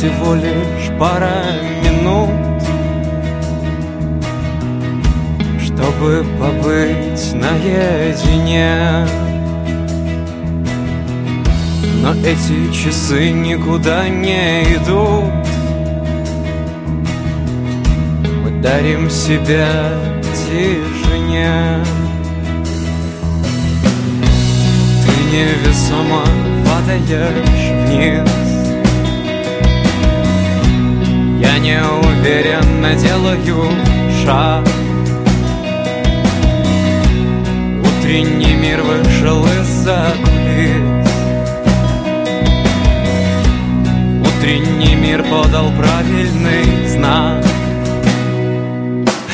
Всего лишь пара минут Чтобы побыть наедине. Но эти часы никуда не идут. Мы дарим себя тишине. Ты невесомо падаешь вниз Я неуверенно делаю шаг. Утренний мир вышел из-за Утренний мир подал правильный знак.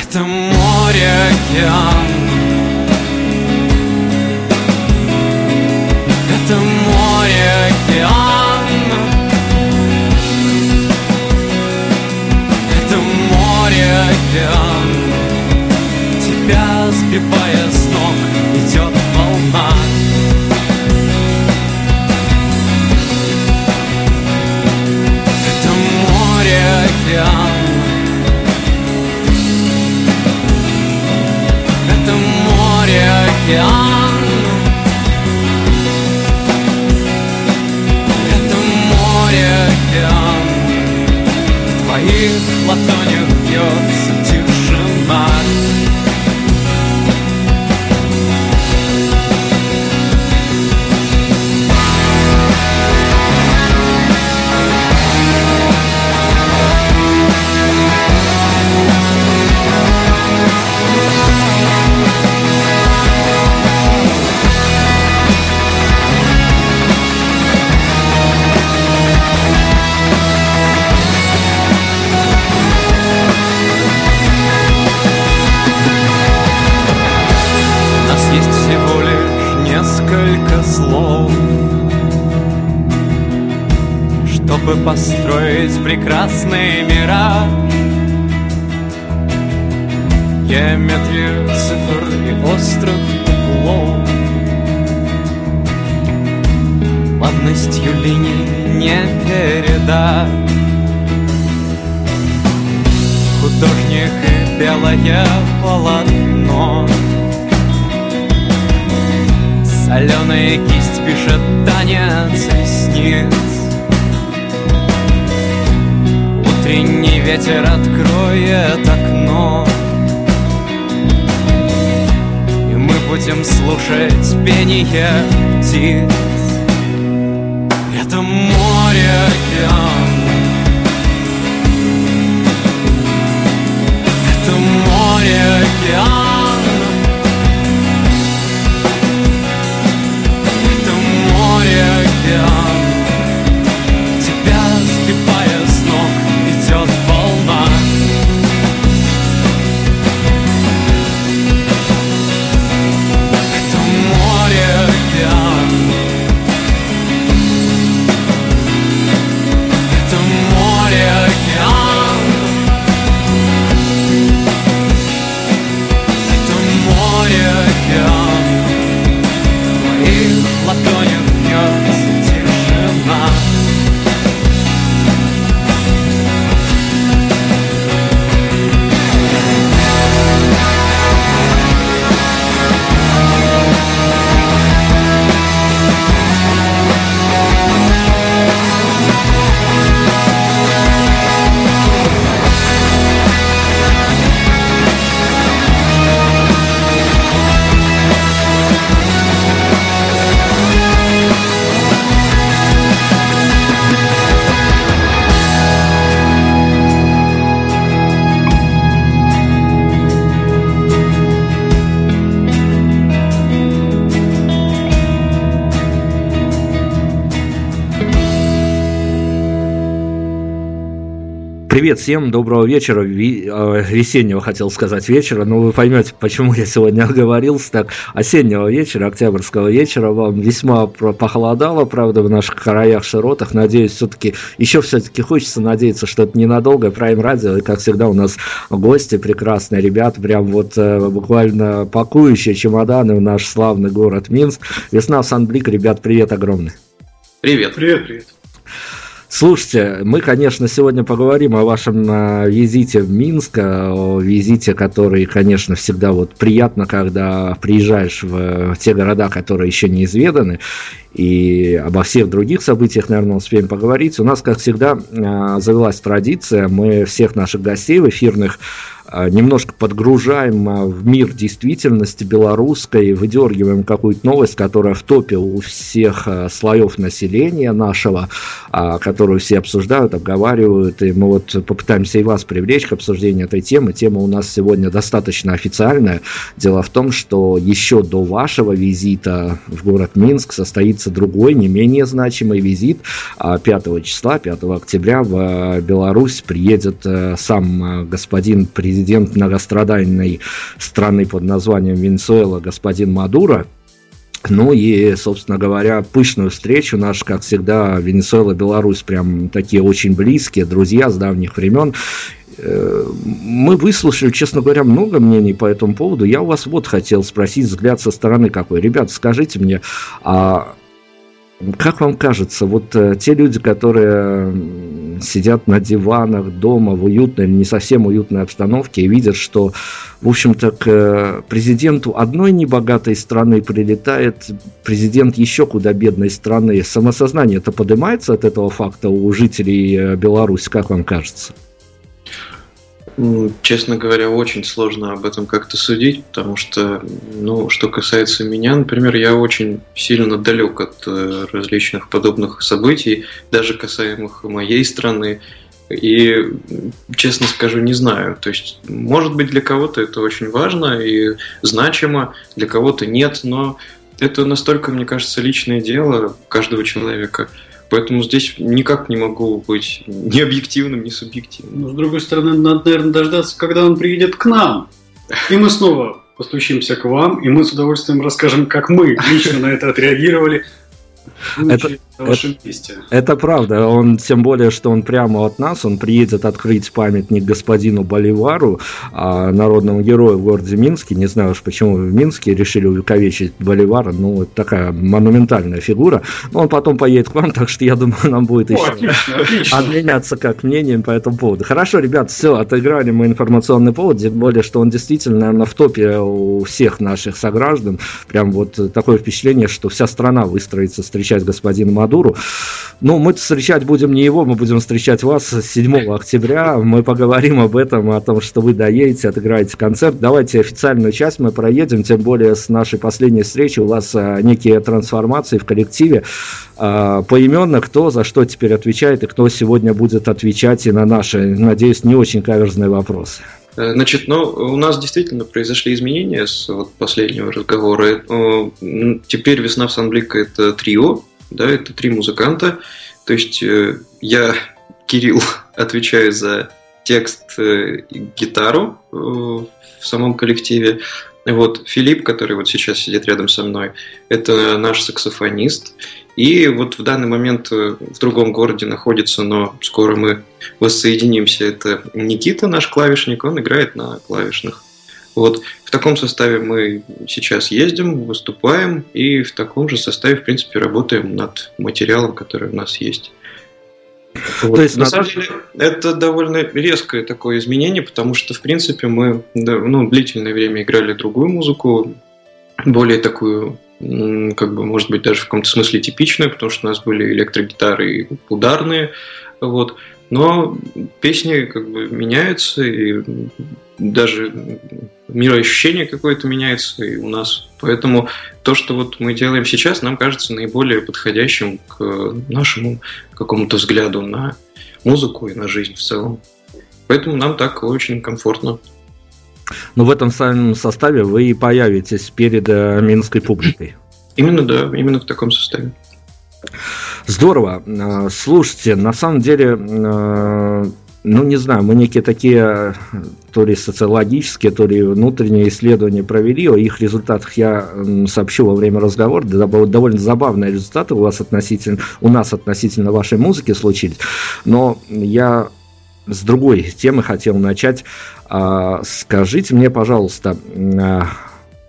Это море, океан. Это море, океан океан. Тебя сбивая с ног идет волна. Это море, океан. Это море, океан Yeah, Matthew. Привет всем, доброго вечера, э, весеннего хотел сказать вечера, но вы поймете, почему я сегодня оговорился так, осеннего вечера, октябрьского вечера, вам весьма похолодало, правда, в наших краях, широтах, надеюсь, все-таки, еще все-таки хочется надеяться, что это ненадолго, Prime Radio, и как всегда у нас гости прекрасные, ребята, прям вот э, буквально пакующие чемоданы в наш славный город Минск, весна в Сан-Блик, ребят, привет огромный. Привет. Привет, привет. Слушайте, мы, конечно, сегодня поговорим о вашем э, визите в Минск, о визите, который, конечно, всегда вот приятно, когда приезжаешь в, в те города, которые еще не изведаны, и обо всех других событиях, наверное, успеем поговорить. У нас, как всегда, э, завелась традиция, мы всех наших гостей в эфирных немножко подгружаем а, в мир действительности белорусской, выдергиваем какую-то новость, которая в топе у всех а, слоев населения нашего, которую все обсуждают, обговаривают, и мы вот попытаемся и вас привлечь к обсуждению этой темы. Тема у нас сегодня достаточно официальная. Дело в том, что еще до вашего визита в город Минск состоится другой, не менее значимый визит. 5 числа, 5 октября в Беларусь приедет сам господин президент президент многострадальной страны под названием Венесуэла господин Мадуро. Ну и, собственно говоря, пышную встречу наш, как всегда, Венесуэла, Беларусь прям такие очень близкие, друзья с давних времен. Э, мы выслушали, честно говоря, много мнений по этому поводу. Я у вас вот хотел спросить взгляд со стороны какой. Ребята, скажите мне, а как вам кажется, вот э, те люди, которые сидят на диванах дома в уютной, не совсем уютной обстановке и видят, что, в общем-то, к э, президенту одной небогатой страны прилетает президент еще куда бедной страны. Самосознание это поднимается от этого факта у жителей э, Беларуси, как вам кажется? Честно говоря, очень сложно об этом как-то судить, потому что, ну, что касается меня, например, я очень сильно далек от э, различных подобных событий, даже касаемых моей страны. И, честно скажу, не знаю. То есть, может быть, для кого-то это очень важно и значимо, для кого-то нет, но это настолько, мне кажется, личное дело каждого человека – Поэтому здесь никак не могу быть ни объективным, ни субъективным. Но, с другой стороны, надо, наверное, дождаться, когда он приедет к нам. И мы снова постучимся к вам, и мы с удовольствием расскажем, как мы лично на это отреагировали. Это, это, месте. Это правда. Он, тем более, что он прямо от нас, он приедет открыть памятник господину Боливару, а, народному герою в городе Минске. Не знаю уж, почему в Минске решили увековечить Боливара. Ну, это такая монументальная фигура. Но он потом поедет к вам, так что я думаю, нам будет О, еще отлично, отлично. обменяться как мнением по этому поводу. Хорошо, ребят, все, отыграли мы информационный повод, тем более, что он действительно, наверное, в топе у всех наших сограждан. Прям вот такое впечатление, что вся страна выстроится встречать господина Мадуру. Ну, мы встречать будем не его, мы будем встречать вас 7 октября. Мы поговорим об этом, о том, что вы доедете, отыграете концерт. Давайте официальную часть мы проедем, тем более с нашей последней встречи у вас а, некие трансформации в коллективе. А, поименно, кто за что теперь отвечает и кто сегодня будет отвечать и на наши, надеюсь, не очень каверзные вопросы. Э, значит, ну, у нас действительно произошли изменения с вот, последнего разговора. Э, теперь «Весна в Санблика» — это трио, да, это три музыканта. То есть э, я, Кирилл, отвечаю за текст и гитару в самом коллективе. Вот Филипп, который вот сейчас сидит рядом со мной, это наш саксофонист. И вот в данный момент э, в другом городе находится, но скоро мы воссоединимся. Это Никита, наш клавишник, он играет на клавишных. Вот в таком составе мы сейчас ездим, выступаем, и в таком же составе, в принципе, работаем над материалом, который у нас есть. Вот. То есть, на надо... самом деле, это довольно резкое такое изменение, потому что, в принципе, мы ну, длительное время играли другую музыку, более такую как бы, может быть, даже в каком-то смысле типичную, потому что у нас были электрогитары и ударные, вот. Но песни как бы меняются, и даже мироощущение какое-то меняется и у нас. Поэтому то, что вот мы делаем сейчас, нам кажется наиболее подходящим к нашему какому-то взгляду на музыку и на жизнь в целом. Поэтому нам так очень комфортно. Но в этом самом составе вы и появитесь перед э, минской публикой. Именно, да, именно в таком составе. Здорово. Э, слушайте, на самом деле, э, ну, не знаю, мы некие такие, то ли социологические, то ли внутренние исследования провели, о их результатах я сообщу во время разговора, довольно забавные результаты у вас относительно, у нас относительно вашей музыки случились, но я с другой темы хотел начать. А, скажите мне, пожалуйста, а,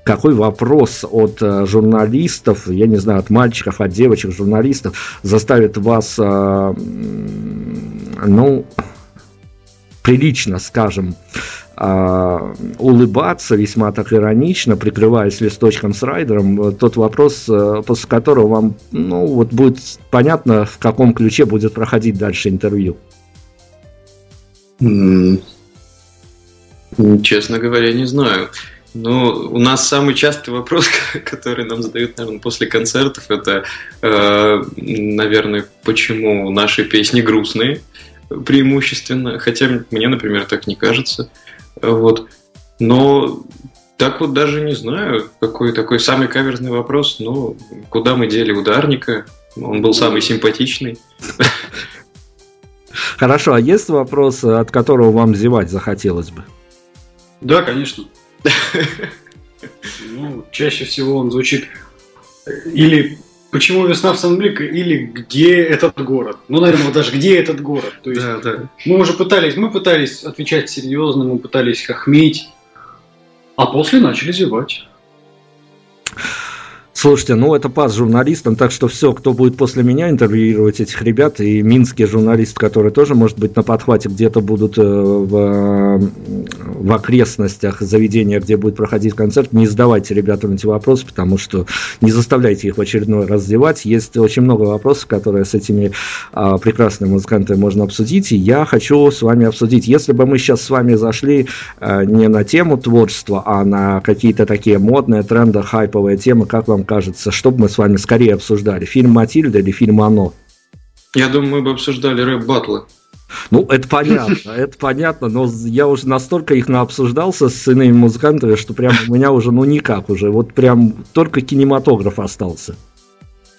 какой вопрос от э, журналистов, я не знаю, от мальчиков, от девочек, журналистов заставит вас, а, ну, прилично, скажем, улыбаться весьма так иронично, прикрываясь листочком с райдером, тот вопрос, э, после которого вам, ну, вот будет понятно, в каком ключе будет проходить дальше интервью. Честно говоря, не знаю. Но у нас самый частый вопрос, который нам задают, наверное, после концертов, это, э, наверное, почему наши песни грустные преимущественно. Хотя мне, например, так не кажется. Вот. Но так вот даже не знаю, какой такой самый каверзный вопрос. Ну, куда мы дели ударника? Он был самый симпатичный. Хорошо, а есть вопрос, от которого вам зевать захотелось бы? Да, конечно. Ну, чаще всего он звучит или почему весна в Сан-Блико, или где этот город. Ну, наверное, даже где этот город. То есть да, да. мы уже пытались, мы пытались отвечать серьезно, мы пытались хохмить, а после начали зевать. Слушайте, ну это пас журналистам, так что все, кто будет после меня интервьюировать этих ребят, и минские журналисты, которые тоже, может быть, на подхвате где-то будут э, в, в окрестностях заведения, где будет проходить концерт, не задавайте ребятам эти вопросы, потому что не заставляйте их в очередной раз девать. Есть очень много вопросов, которые с этими а, прекрасными музыкантами можно обсудить, и я хочу с вами обсудить. Если бы мы сейчас с вами зашли а, не на тему творчества, а на какие-то такие модные, тренды, хайповые темы, как вам кажется, что бы мы с вами скорее обсуждали? Фильм «Матильда» или фильм «Оно»? Я думаю, мы бы обсуждали рэп-батлы. Ну, это понятно, это понятно, но я уже настолько их наобсуждался с иными музыкантами, что прям у меня уже, ну, никак уже, вот прям только кинематограф остался.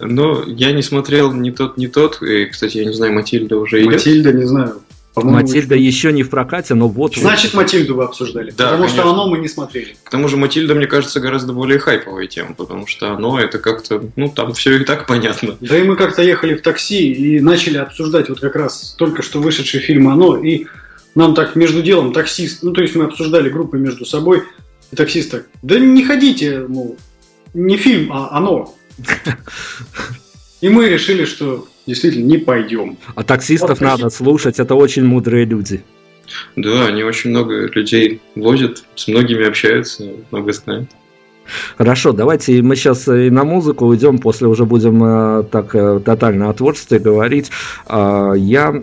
Ну, я не смотрел ни тот, ни тот, и, кстати, я не знаю, Матильда уже идет. Матильда, не знаю. Матильда еще не в прокате, но вот... Значит, вот. Матильду вы обсуждали. Да, потому конечно. что оно мы не смотрели. К тому же Матильда, мне кажется, гораздо более хайповая тема, потому что оно это как-то, ну, там все и так понятно. Да и мы как-то ехали в такси и начали обсуждать вот как раз только что вышедший фильм «Оно», и нам так между делом таксист, ну, то есть мы обсуждали группы между собой, и таксист так, да не ходите, мол, не фильм, а «Оно». И мы решили, что действительно не пойдем. А таксистов вот, надо слушать, это очень мудрые люди. Да, они очень много людей возят, с многими общаются, много знают. Хорошо, давайте мы сейчас и на музыку уйдем, после уже будем э, так э, тотально о творчестве говорить. А, я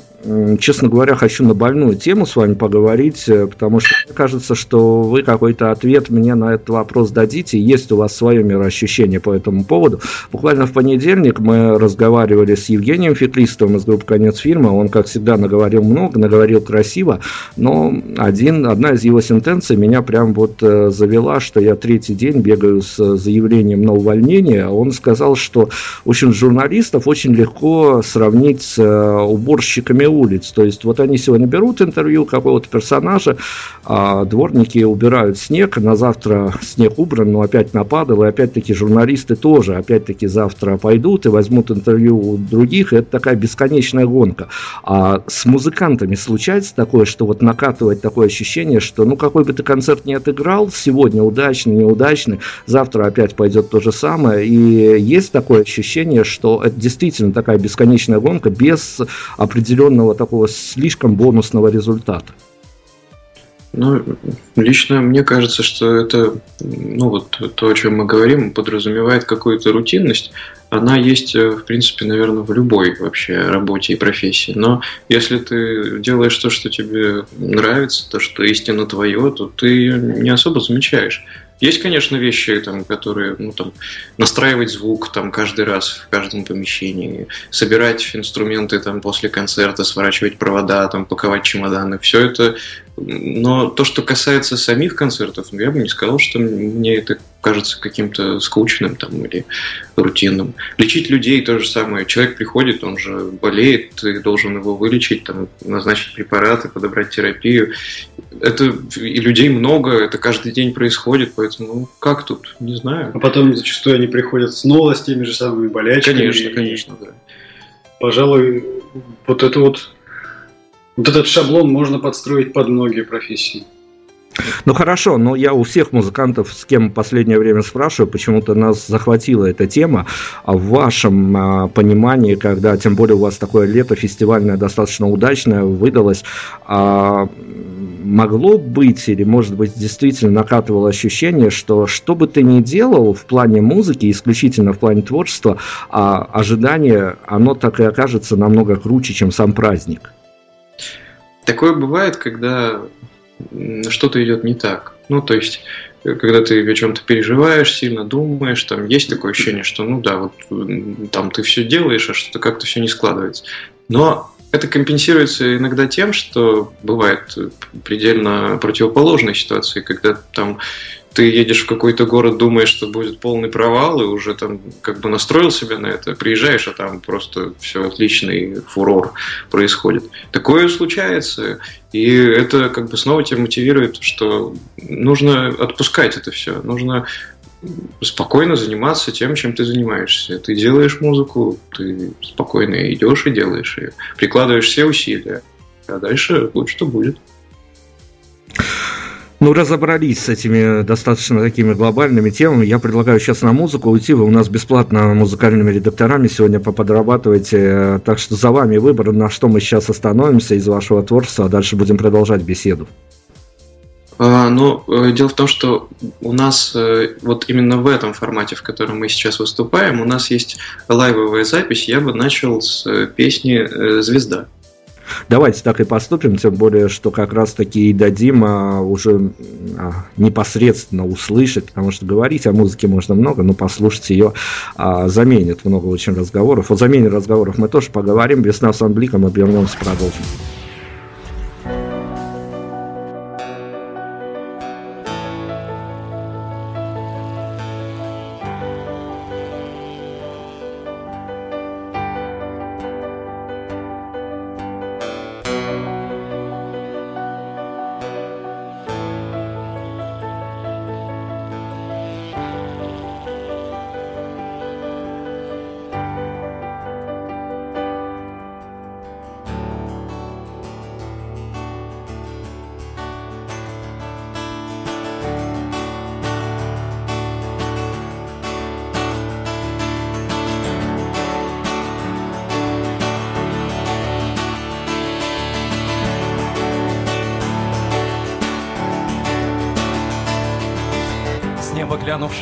честно говоря, хочу на больную тему с вами поговорить, э, потому что мне кажется, что вы какой-то ответ мне на этот вопрос дадите. Есть у вас свое мироощущение по этому поводу. Буквально в понедельник мы разговаривали с Евгением Феклистовым из группы «Конец фильма». Он, как всегда, наговорил много, наговорил красиво, но один, одна из его сентенций меня прям вот э, завела, что я третий день бегаю с заявлением на увольнение. Он сказал, что очень журналистов очень легко сравнить с э, уборщиками улиц. То есть вот они сегодня берут интервью какого-то персонажа, а дворники убирают снег, на завтра снег убран, но опять нападал, и опять-таки журналисты тоже опять-таки завтра пойдут и возьмут интервью у других, и это такая бесконечная гонка. А с музыкантами случается такое, что вот накатывает такое ощущение, что ну какой бы ты концерт не отыграл, сегодня удачный, неудачный, завтра опять пойдет то же самое, и есть такое ощущение, что это действительно такая бесконечная гонка без определенного определенного такого слишком бонусного результата? Ну, лично мне кажется, что это, ну вот то, о чем мы говорим, подразумевает какую-то рутинность. Она есть, э, в принципе, наверное, в любой вообще работе и профессии. Но если ты делаешь то, что тебе нравится, то, что истинно твое, то ты ее не особо замечаешь. Есть, конечно, вещи, там, которые, ну, там, настраивать звук там каждый раз в каждом помещении, собирать инструменты там после концерта, сворачивать провода, там, паковать чемоданы, все это. Но то, что касается самих концертов, я бы не сказал, что мне это кажется каким-то скучным там, или рутинным. Лечить людей то же самое. Человек приходит, он же болеет, ты должен его вылечить, там, назначить препараты, подобрать терапию. Это и людей много, это каждый день происходит, поэтому ну, как тут, не знаю. А потом зачастую они приходят снова с теми же самыми болячками. Конечно, конечно, да. Пожалуй, вот это вот вот этот шаблон можно подстроить под многие профессии. Ну хорошо, но я у всех музыкантов, с кем в последнее время спрашиваю, почему-то нас захватила эта тема. А в вашем а, понимании, когда тем более у вас такое лето фестивальное достаточно удачное выдалось, а, могло быть или может быть действительно накатывало ощущение, что что бы ты ни делал в плане музыки, исключительно в плане творчества, а ожидание, оно так и окажется намного круче, чем сам праздник. Такое бывает, когда что-то идет не так. Ну, то есть, когда ты о чем-то переживаешь, сильно думаешь, там есть такое ощущение, что, ну да, вот там ты все делаешь, а что-то как-то все не складывается. Но это компенсируется иногда тем, что бывает предельно противоположные ситуации, когда там ты едешь в какой-то город, думаешь, что будет полный провал, и уже там как бы настроил себя на это, приезжаешь, а там просто все отличный фурор происходит. Такое случается, и это как бы снова тебя мотивирует, что нужно отпускать это все, нужно спокойно заниматься тем, чем ты занимаешься. Ты делаешь музыку, ты спокойно идешь и делаешь ее, прикладываешь все усилия, а дальше будет что будет. Ну, разобрались с этими достаточно такими глобальными темами. Я предлагаю сейчас на музыку уйти. Вы у нас бесплатно музыкальными редакторами сегодня поподрабатываете. Так что за вами выбор, на что мы сейчас остановимся из вашего творчества, а дальше будем продолжать беседу. А, ну, э, дело в том, что у нас э, вот именно в этом формате, в котором мы сейчас выступаем, у нас есть лайвовая запись. Я бы начал с э, песни «Звезда». Давайте так и поступим, тем более, что как раз-таки и дадим а, уже а, непосредственно услышать, потому что говорить о музыке можно много, но послушать ее а, заменит много очень разговоров. О замене разговоров мы тоже поговорим. Весна с Анбликом, обернемся, продолжим.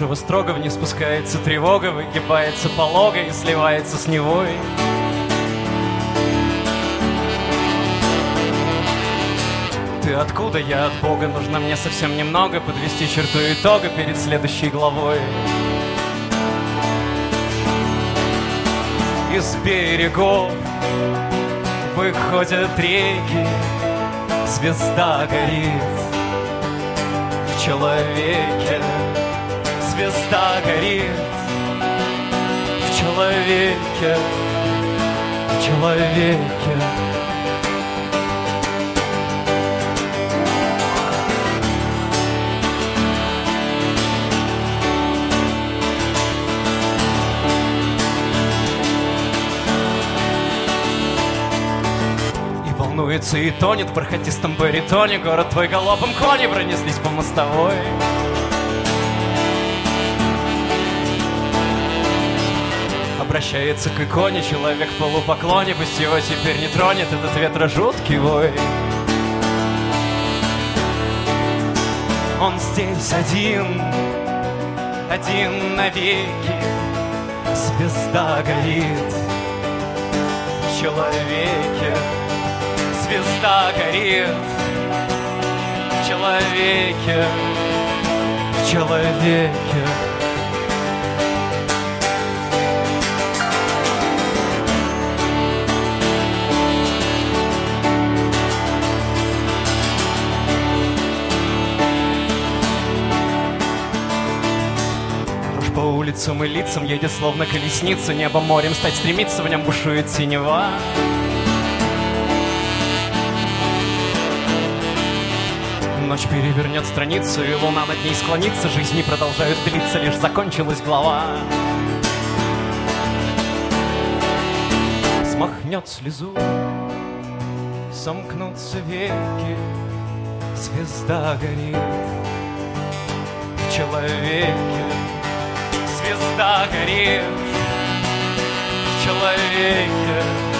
Глянувшего строго вниз спускается тревога, выгибается полога и сливается с невой. Ты откуда, я от Бога, нужно мне совсем немного подвести черту итога перед следующей главой. Из берегов выходят реки, звезда горит в человеке звезда горит в человеке, в человеке. Волнуется и тонет в бархатистом баритоне Город твой галопом кони пронеслись по мостовой Обращается к иконе человек в полупоклоне Пусть его теперь не тронет этот ветра жуткий вой. Он здесь один, один навеки Звезда горит в человеке. Звезда горит в человеке В человеке улицам и лицам едет словно колесница Небо морем стать стремится, в нем бушует синева. Ночь перевернет страницу, и луна над ней склонится Жизни продолжают длиться, лишь закончилась глава. Смахнет слезу, сомкнутся веки Звезда горит в человеке Горит в человеке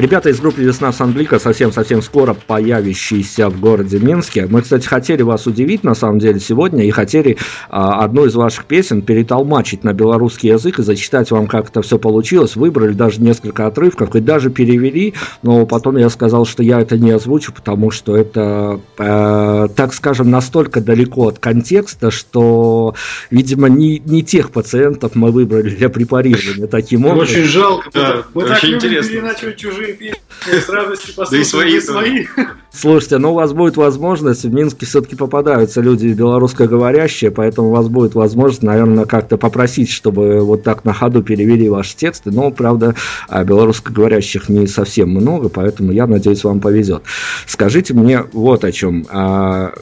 Ребята из группы «Весна Санблика» совсем-совсем скоро появящиеся в городе Минске. Мы, кстати, хотели вас удивить, на самом деле, сегодня, и хотели а, одну из ваших песен перетолмачить на белорусский язык и зачитать вам, как это все получилось. Выбрали даже несколько отрывков и даже перевели, но потом я сказал, что я это не озвучу, потому что это, э, так скажем, настолько далеко от контекста, что, видимо, не, не тех пациентов мы выбрали для препарирования таким образом. Очень жалко. Да, мы очень так любим интересно. переначивать чужие песни, с радостью Да и свои послушаем свои. Слушайте, ну у вас будет возможность, в Минске все-таки попадаются люди белорусскоговорящие, поэтому у вас будет возможность, наверное, как-то попросить, чтобы вот так на ходу перевели ваши тексты, но, правда, а, белорусскоговорящих не совсем много, поэтому я надеюсь, вам повезет. Скажите мне вот о чем. А,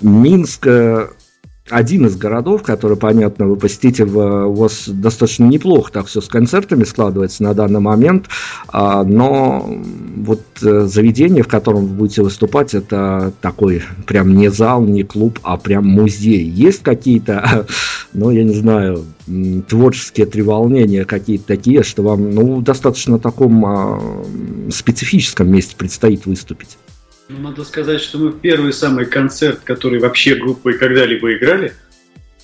Минск э, один из городов, который, понятно, вы посетите, в, у вас достаточно неплохо так все с концертами складывается на данный момент, а, но вот э, заведение, в котором вы будете выступать, это такой прям не зал, не клуб, а прям музей. Есть какие-то, ну, я не знаю, творческие треволнения какие-то такие, что вам, ну, достаточно таком а, специфическом месте предстоит выступить? Ну, надо сказать, что мы первый самый концерт, который вообще группой когда-либо играли,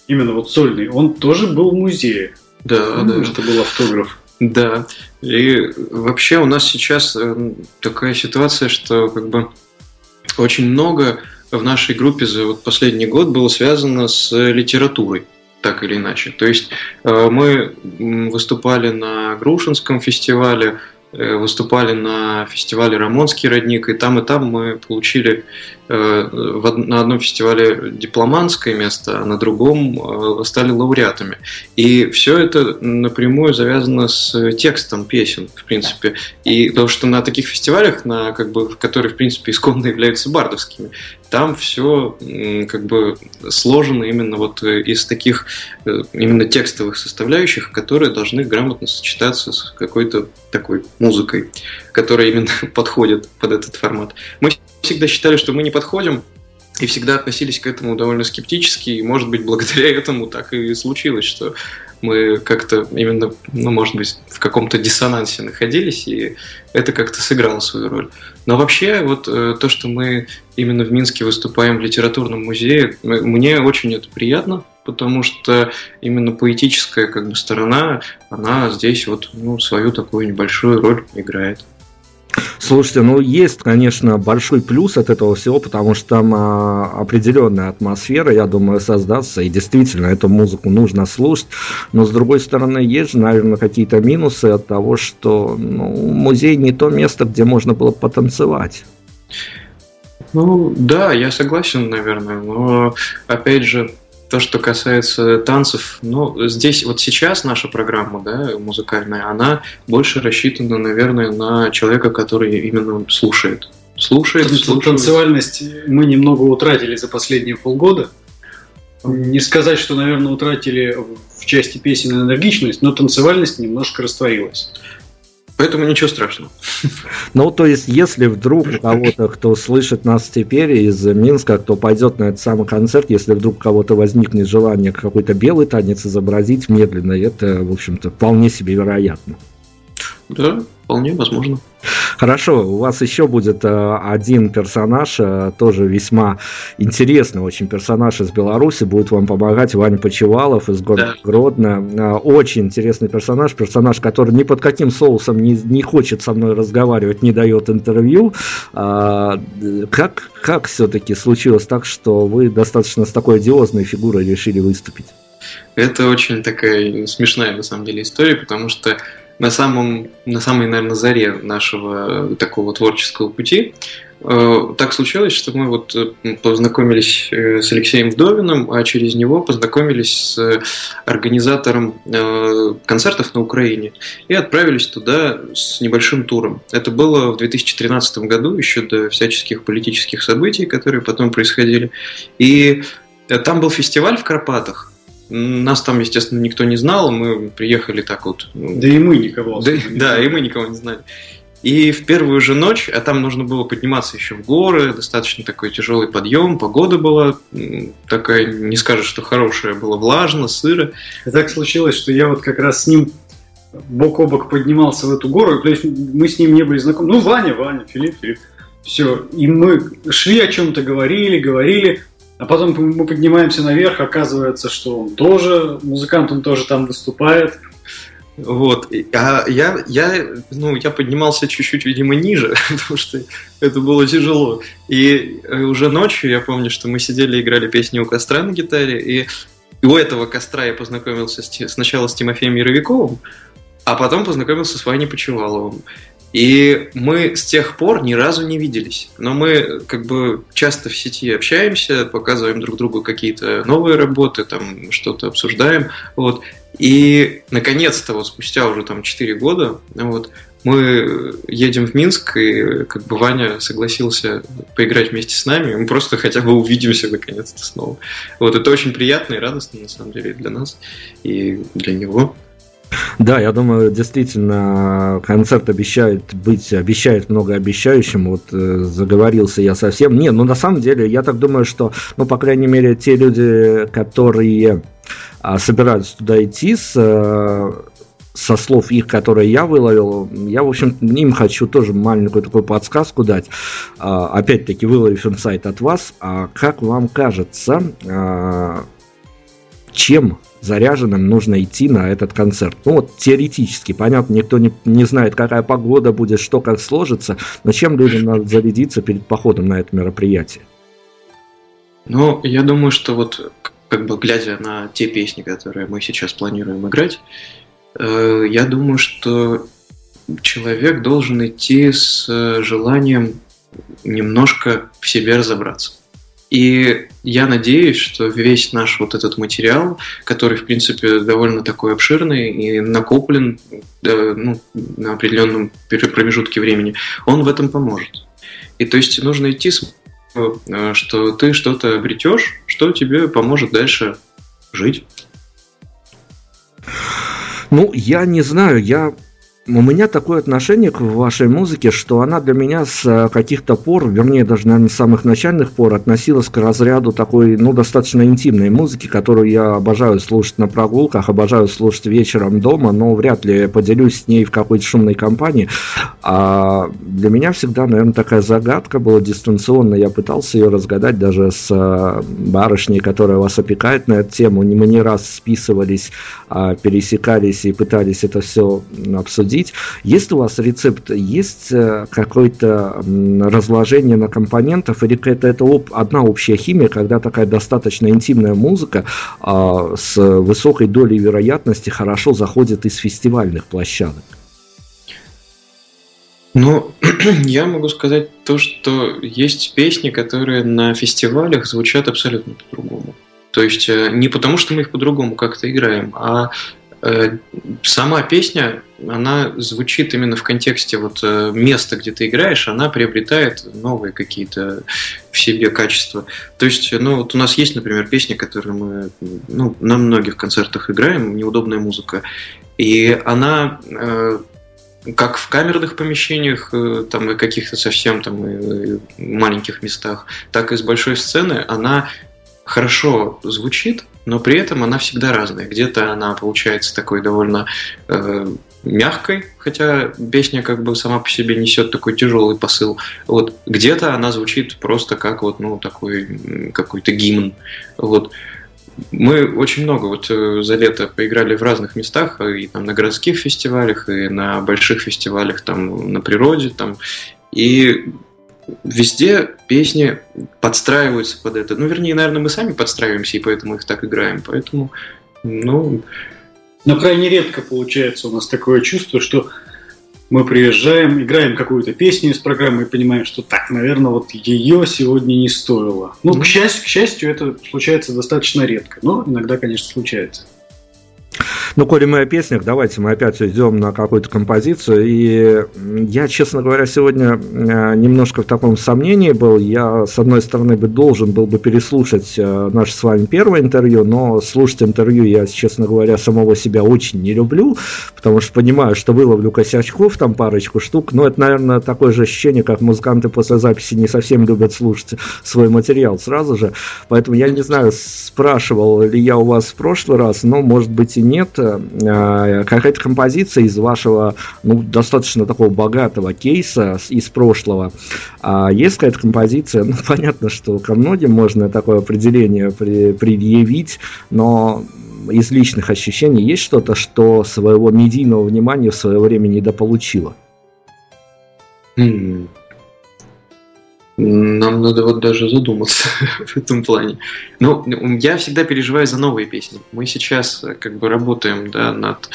именно вот сольный, он тоже был в музее. Да, Ну, да. Это был автограф. Да. И вообще у нас сейчас э, такая ситуация, что как бы очень много в нашей группе за вот последний год было связано с литературой, так или иначе. То есть э, мы выступали на Грушинском фестивале, выступали на фестивале Рамонский родник, и там и там мы получили э, на одном фестивале дипломанское место, а на другом э, стали лауреатами. И все это напрямую завязано с текстом песен, в принципе. И потому что на таких фестивалях, на, как бы, которые, в принципе, исконно являются бардовскими, там все как бы сложено именно вот э, из таких э, именно текстовых составляющих, которые должны грамотно сочетаться с какой-то такой музыкой, которая именно подходит под этот формат. Мы всегда считали, что мы не подходим, и всегда относились к этому довольно скептически, и, может быть, благодаря этому так и случилось, что мы как-то именно, ну, может быть, в каком-то диссонансе находились, и это как-то сыграло свою роль. Но вообще, вот э, то, что мы именно в Минске выступаем в литературном музее, мне очень это приятно, потому что именно поэтическая как бы сторона, она здесь вот ну, свою такую небольшую роль играет. Слушайте, ну есть, конечно, большой плюс от этого всего, потому что там а, определенная атмосфера, я думаю, создастся, и действительно эту музыку нужно слушать. Но с другой стороны, есть же, наверное, какие-то минусы от того, что ну, музей не то место, где можно было потанцевать. Ну, да, я согласен, наверное, но опять же, то, что касается танцев, ну, здесь вот сейчас наша программа, да, музыкальная, она больше рассчитана, наверное, на человека, который именно слушает. Слушает, Тан- слушает. Танцевальность мы немного утратили за последние полгода. Не сказать, что, наверное, утратили в части песен энергичность, но танцевальность немножко растворилась. Поэтому ничего страшного. Ну, то есть, если вдруг у кого-то, кто слышит нас теперь из Минска, кто пойдет на этот самый концерт, если вдруг у кого-то возникнет желание какой-то белый танец изобразить медленно, это, в общем-то, вполне себе вероятно. Да, вполне возможно. Хорошо, у вас еще будет э, один персонаж, э, тоже весьма интересный очень персонаж из Беларуси, будет вам помогать Ваня Почевалов из города да. Гродно. Э, очень интересный персонаж, персонаж, который ни под каким соусом не, не хочет со мной разговаривать, не дает интервью. Как, как все-таки случилось так, что вы достаточно с такой одиозной фигурой решили выступить? Это очень такая смешная на самом деле история, потому что на, самом, на самой, наверное, заре нашего такого творческого пути э, так случилось, что мы вот э, познакомились э, с Алексеем Вдовиным, а через него познакомились с организатором концертов на Украине и отправились туда с небольшим туром. Это было в 2013 году, еще до всяческих политических событий, которые потом происходили. И там был фестиваль в Карпатах, нас там, естественно, никто не знал, мы приехали так вот. Да и мы никого. Да, да, и мы никого не знали. И в первую же ночь, а там нужно было подниматься еще в горы, достаточно такой тяжелый подъем, погода была такая, не скажешь, что хорошая, было влажно, сыро. И так случилось, что я вот как раз с ним бок о бок поднимался в эту гору, то есть мы с ним не были знакомы. Ну, Ваня, Ваня, Филипп, Филипп. Все. И мы шли о чем-то, говорили, говорили. А потом мы поднимаемся наверх, оказывается, что он тоже, музыкант, он тоже там выступает. Вот. А я, я, ну, я поднимался чуть-чуть, видимо, ниже, потому что это было тяжело. И э, уже ночью я помню, что мы сидели играли песни у костра на гитаре, и у этого костра я познакомился с, сначала с Тимофеем Яровиковым, а потом познакомился с Ваней Почеваловым. И мы с тех пор ни разу не виделись. Но мы как бы часто в сети общаемся, показываем друг другу какие-то новые работы, там что-то обсуждаем. Вот. И наконец-то, вот спустя уже там 4 года, вот, мы едем в Минск, и как бы Ваня согласился поиграть вместе с нами, мы просто хотя бы увидимся наконец-то снова. Вот это очень приятно и радостно, на самом деле, для нас и для него. Да, я думаю, действительно, концерт обещает быть, обещает многообещающим. Вот э, заговорился я совсем. Не, ну на самом деле, я так думаю, что, ну, по крайней мере, те люди, которые а, собираются туда идти с э, со слов их, которые я выловил, я, в общем, им хочу тоже маленькую такую подсказку дать. А, опять-таки, выловив инсайт от вас. А как вам кажется, а, чем заряженным нужно идти на этот концерт. Ну вот теоретически, понятно, никто не, не знает, какая погода будет, что как сложится, но чем людям надо зарядиться перед походом на это мероприятие? Ну, я думаю, что вот как бы глядя на те песни, которые мы сейчас планируем играть, э, я думаю, что человек должен идти с э, желанием немножко в себе разобраться. И я надеюсь, что весь наш вот этот материал, который, в принципе, довольно такой обширный и накоплен э, ну, на определенном промежутке времени, он в этом поможет. И то есть нужно идти с э, что ты что-то обретешь, что тебе поможет дальше жить. Ну, я не знаю, я у меня такое отношение к вашей музыке, что она для меня с э, каких-то пор, вернее, даже, наверное, с самых начальных пор относилась к разряду такой, ну, достаточно интимной музыки, которую я обожаю слушать на прогулках, обожаю слушать вечером дома, но вряд ли поделюсь с ней в какой-то шумной компании. А для меня всегда, наверное, такая загадка была дистанционно. Я пытался ее разгадать даже с э, барышней, которая вас опекает на эту тему. Мы не раз списывались, а пересекались и пытались это все обсудить обсудить. Есть у вас рецепт, есть э, какое-то разложение на компонентов или какая-то это одна общая химия, когда такая достаточно интимная музыка а, с высокой долей вероятности хорошо заходит из фестивальных площадок? Ну, я могу сказать то, что есть песни, которые на фестивалях звучат абсолютно по-другому. То есть э, не потому, что мы их по-другому как-то играем, а сама песня, она звучит именно в контексте вот э, места, где ты играешь, она приобретает новые какие-то в себе качества. То есть, ну, вот у нас есть, например, песни, которые мы ну, на многих концертах играем, неудобная музыка, и она э, как в камерных помещениях, э, там и каких-то совсем там и маленьких местах, так и с большой сцены, она хорошо звучит, но при этом она всегда разная. Где-то она получается такой довольно э, мягкой, хотя песня как бы сама по себе несет такой тяжелый посыл. Вот где-то она звучит просто как вот ну такой какой-то гимн. Вот мы очень много вот э, за лето поиграли в разных местах, э, и там на городских фестивалях, и на больших фестивалях там на природе, там, и везде песни подстраиваются под это. Ну, вернее, наверное, мы сами подстраиваемся, и поэтому их так играем. Поэтому, ну... Но крайне редко получается у нас такое чувство, что мы приезжаем, играем какую-то песню из программы и понимаем, что так, наверное, вот ее сегодня не стоило. Ну, mm-hmm. к, счастью, к счастью, это случается достаточно редко, но иногда, конечно, случается. Ну, коли мы о песнях, давайте мы опять уйдем на какую-то композицию. И я, честно говоря, сегодня э, немножко в таком сомнении был. Я, с одной стороны, бы должен был бы переслушать э, наше с вами первое интервью, но слушать интервью я, честно говоря, самого себя очень не люблю, потому что понимаю, что выловлю косячков, там парочку штук, но это, наверное, такое же ощущение, как музыканты после записи не совсем любят слушать свой материал сразу же. Поэтому я не знаю, спрашивал ли я у вас в прошлый раз, но, может быть, и нет э, какая-то композиция из вашего, ну, достаточно такого богатого кейса из прошлого. А есть какая-то композиция, ну, понятно, что ко многим можно такое определение при, предъявить, но из личных ощущений есть что-то, что своего медийного внимания в свое время недополучило? Mm. Нам надо вот даже задуматься в этом плане. Ну, я всегда переживаю за новые песни. Мы сейчас э, как бы работаем да, над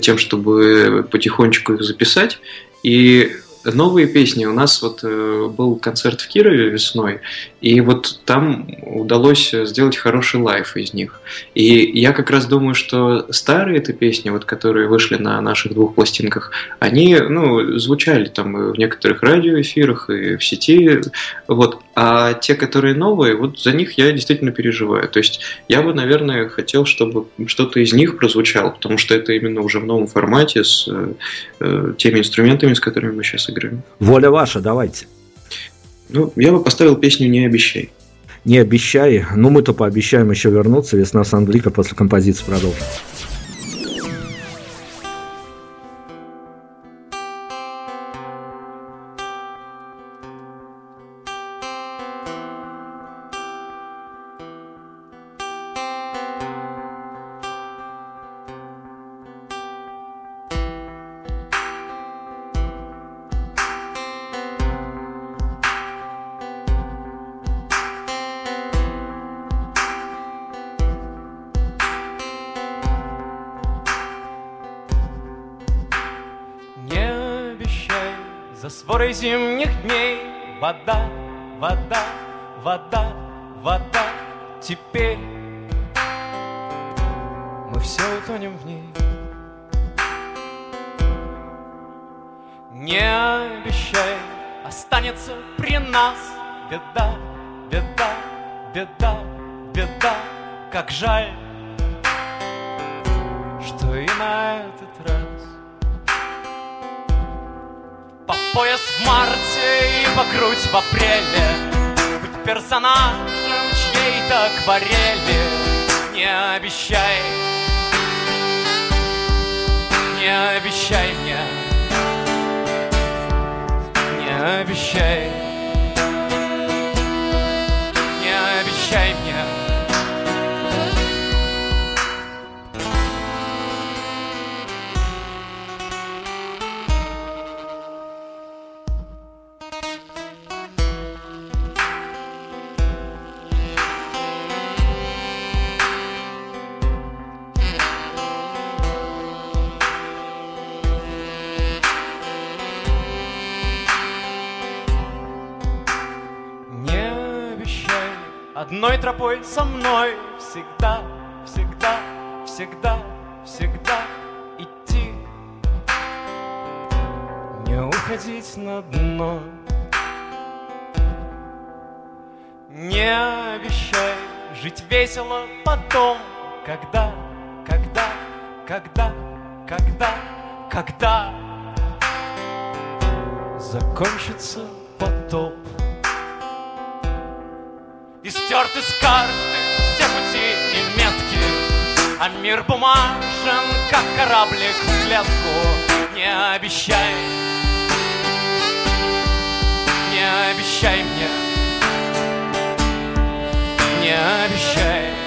тем, чтобы потихонечку их записать. И новые песни. У нас вот э, был концерт в Кирове весной, и вот там удалось сделать хороший лайф из них. И я как раз думаю, что старые это песни, вот которые вышли на наших двух пластинках, они ну, звучали там в некоторых радиоэфирах и в сети. Вот. А те, которые новые, вот за них я действительно переживаю. То есть я бы, наверное, хотел, чтобы что-то из них прозвучало, потому что это именно уже в новом формате с э, теми инструментами, с которыми мы сейчас играем. Воля ваша, давайте. Ну, я бы поставил песню «Не обещай». Не обещай. Ну, мы-то пообещаем еще вернуться. Весна Сандлика после композиции продолжим. Одной тропой со мной всегда, всегда, всегда, всегда идти. Не уходить на дно. Не обещай жить весело потом, когда, когда, когда, когда, когда закончится потоп. И стерты с карты все пути и метки, А мир бумажен, как кораблик в клетку. Не обещай, не обещай мне, не обещай.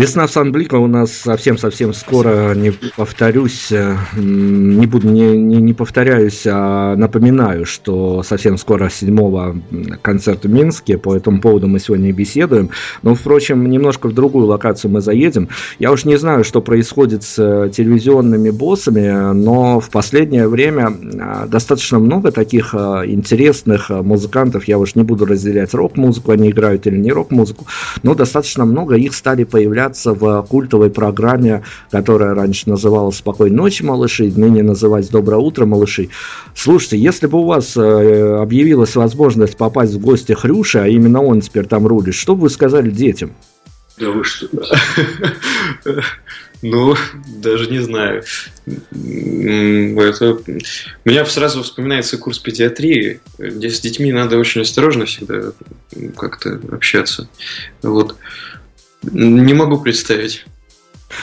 Весна в Санблика у нас совсем-совсем скоро, не повторюсь, э, не буду, не, не, не повторяюсь, а напоминаю, что совсем скоро 7 концерт в Минске, по этому поводу мы сегодня беседуем. Но, впрочем, немножко в другую локацию мы заедем. Я уж не знаю, что происходит с телевизионными боссами, но в последнее время а, достаточно много таких интересных музыкантов, я уж не буду разделять рок-музыку, они играют или не рок-музыку, но достаточно много их стали появляться появляться в культовой программе, которая раньше называлась «Спокойной ночи, малыши», ныне называется «Доброе утро, малыши». Слушайте, если бы у вас э, объявилась возможность попасть в гости Хрюши, а именно он теперь там рулит, что бы вы сказали детям? Да вы что? Ну, даже не знаю. Это... У меня сразу вспоминается курс педиатрии, где с детьми надо очень осторожно всегда как-то общаться. Вот. Не могу представить.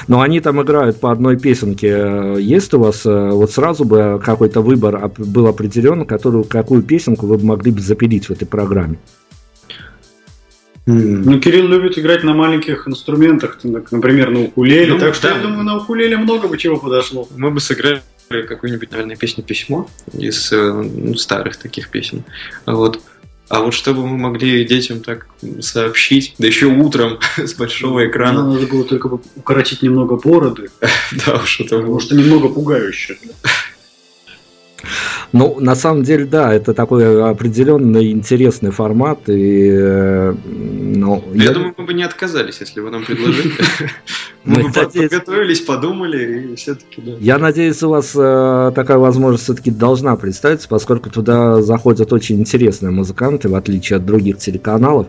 Но они там играют по одной песенке. Есть у вас э, вот сразу бы какой-то выбор был определен, которую, какую песенку вы могли бы запилить в этой программе? Ну, Кирилл любит играть на маленьких инструментах, например, на укулеле. Ну, так что да. я думаю, на укулеле много бы чего подошло. Мы бы сыграли какую-нибудь, наверное, песню «Письмо» из э, ну, старых таких песен. Вот. А вот чтобы мы могли детям так сообщить, да еще утром с большого экрана. Надо было только укоротить немного бороды. Да уж это Потому что немного пугающе. Ну, на самом деле, да, это такой определенный интересный формат. И, э, ну, я, я думаю, мы бы не отказались, если бы нам предложили. Мы бы подготовились, подумали, и все-таки, да. Я надеюсь, у вас э, такая возможность все-таки должна представиться, поскольку туда заходят очень интересные музыканты, в отличие от других телеканалов.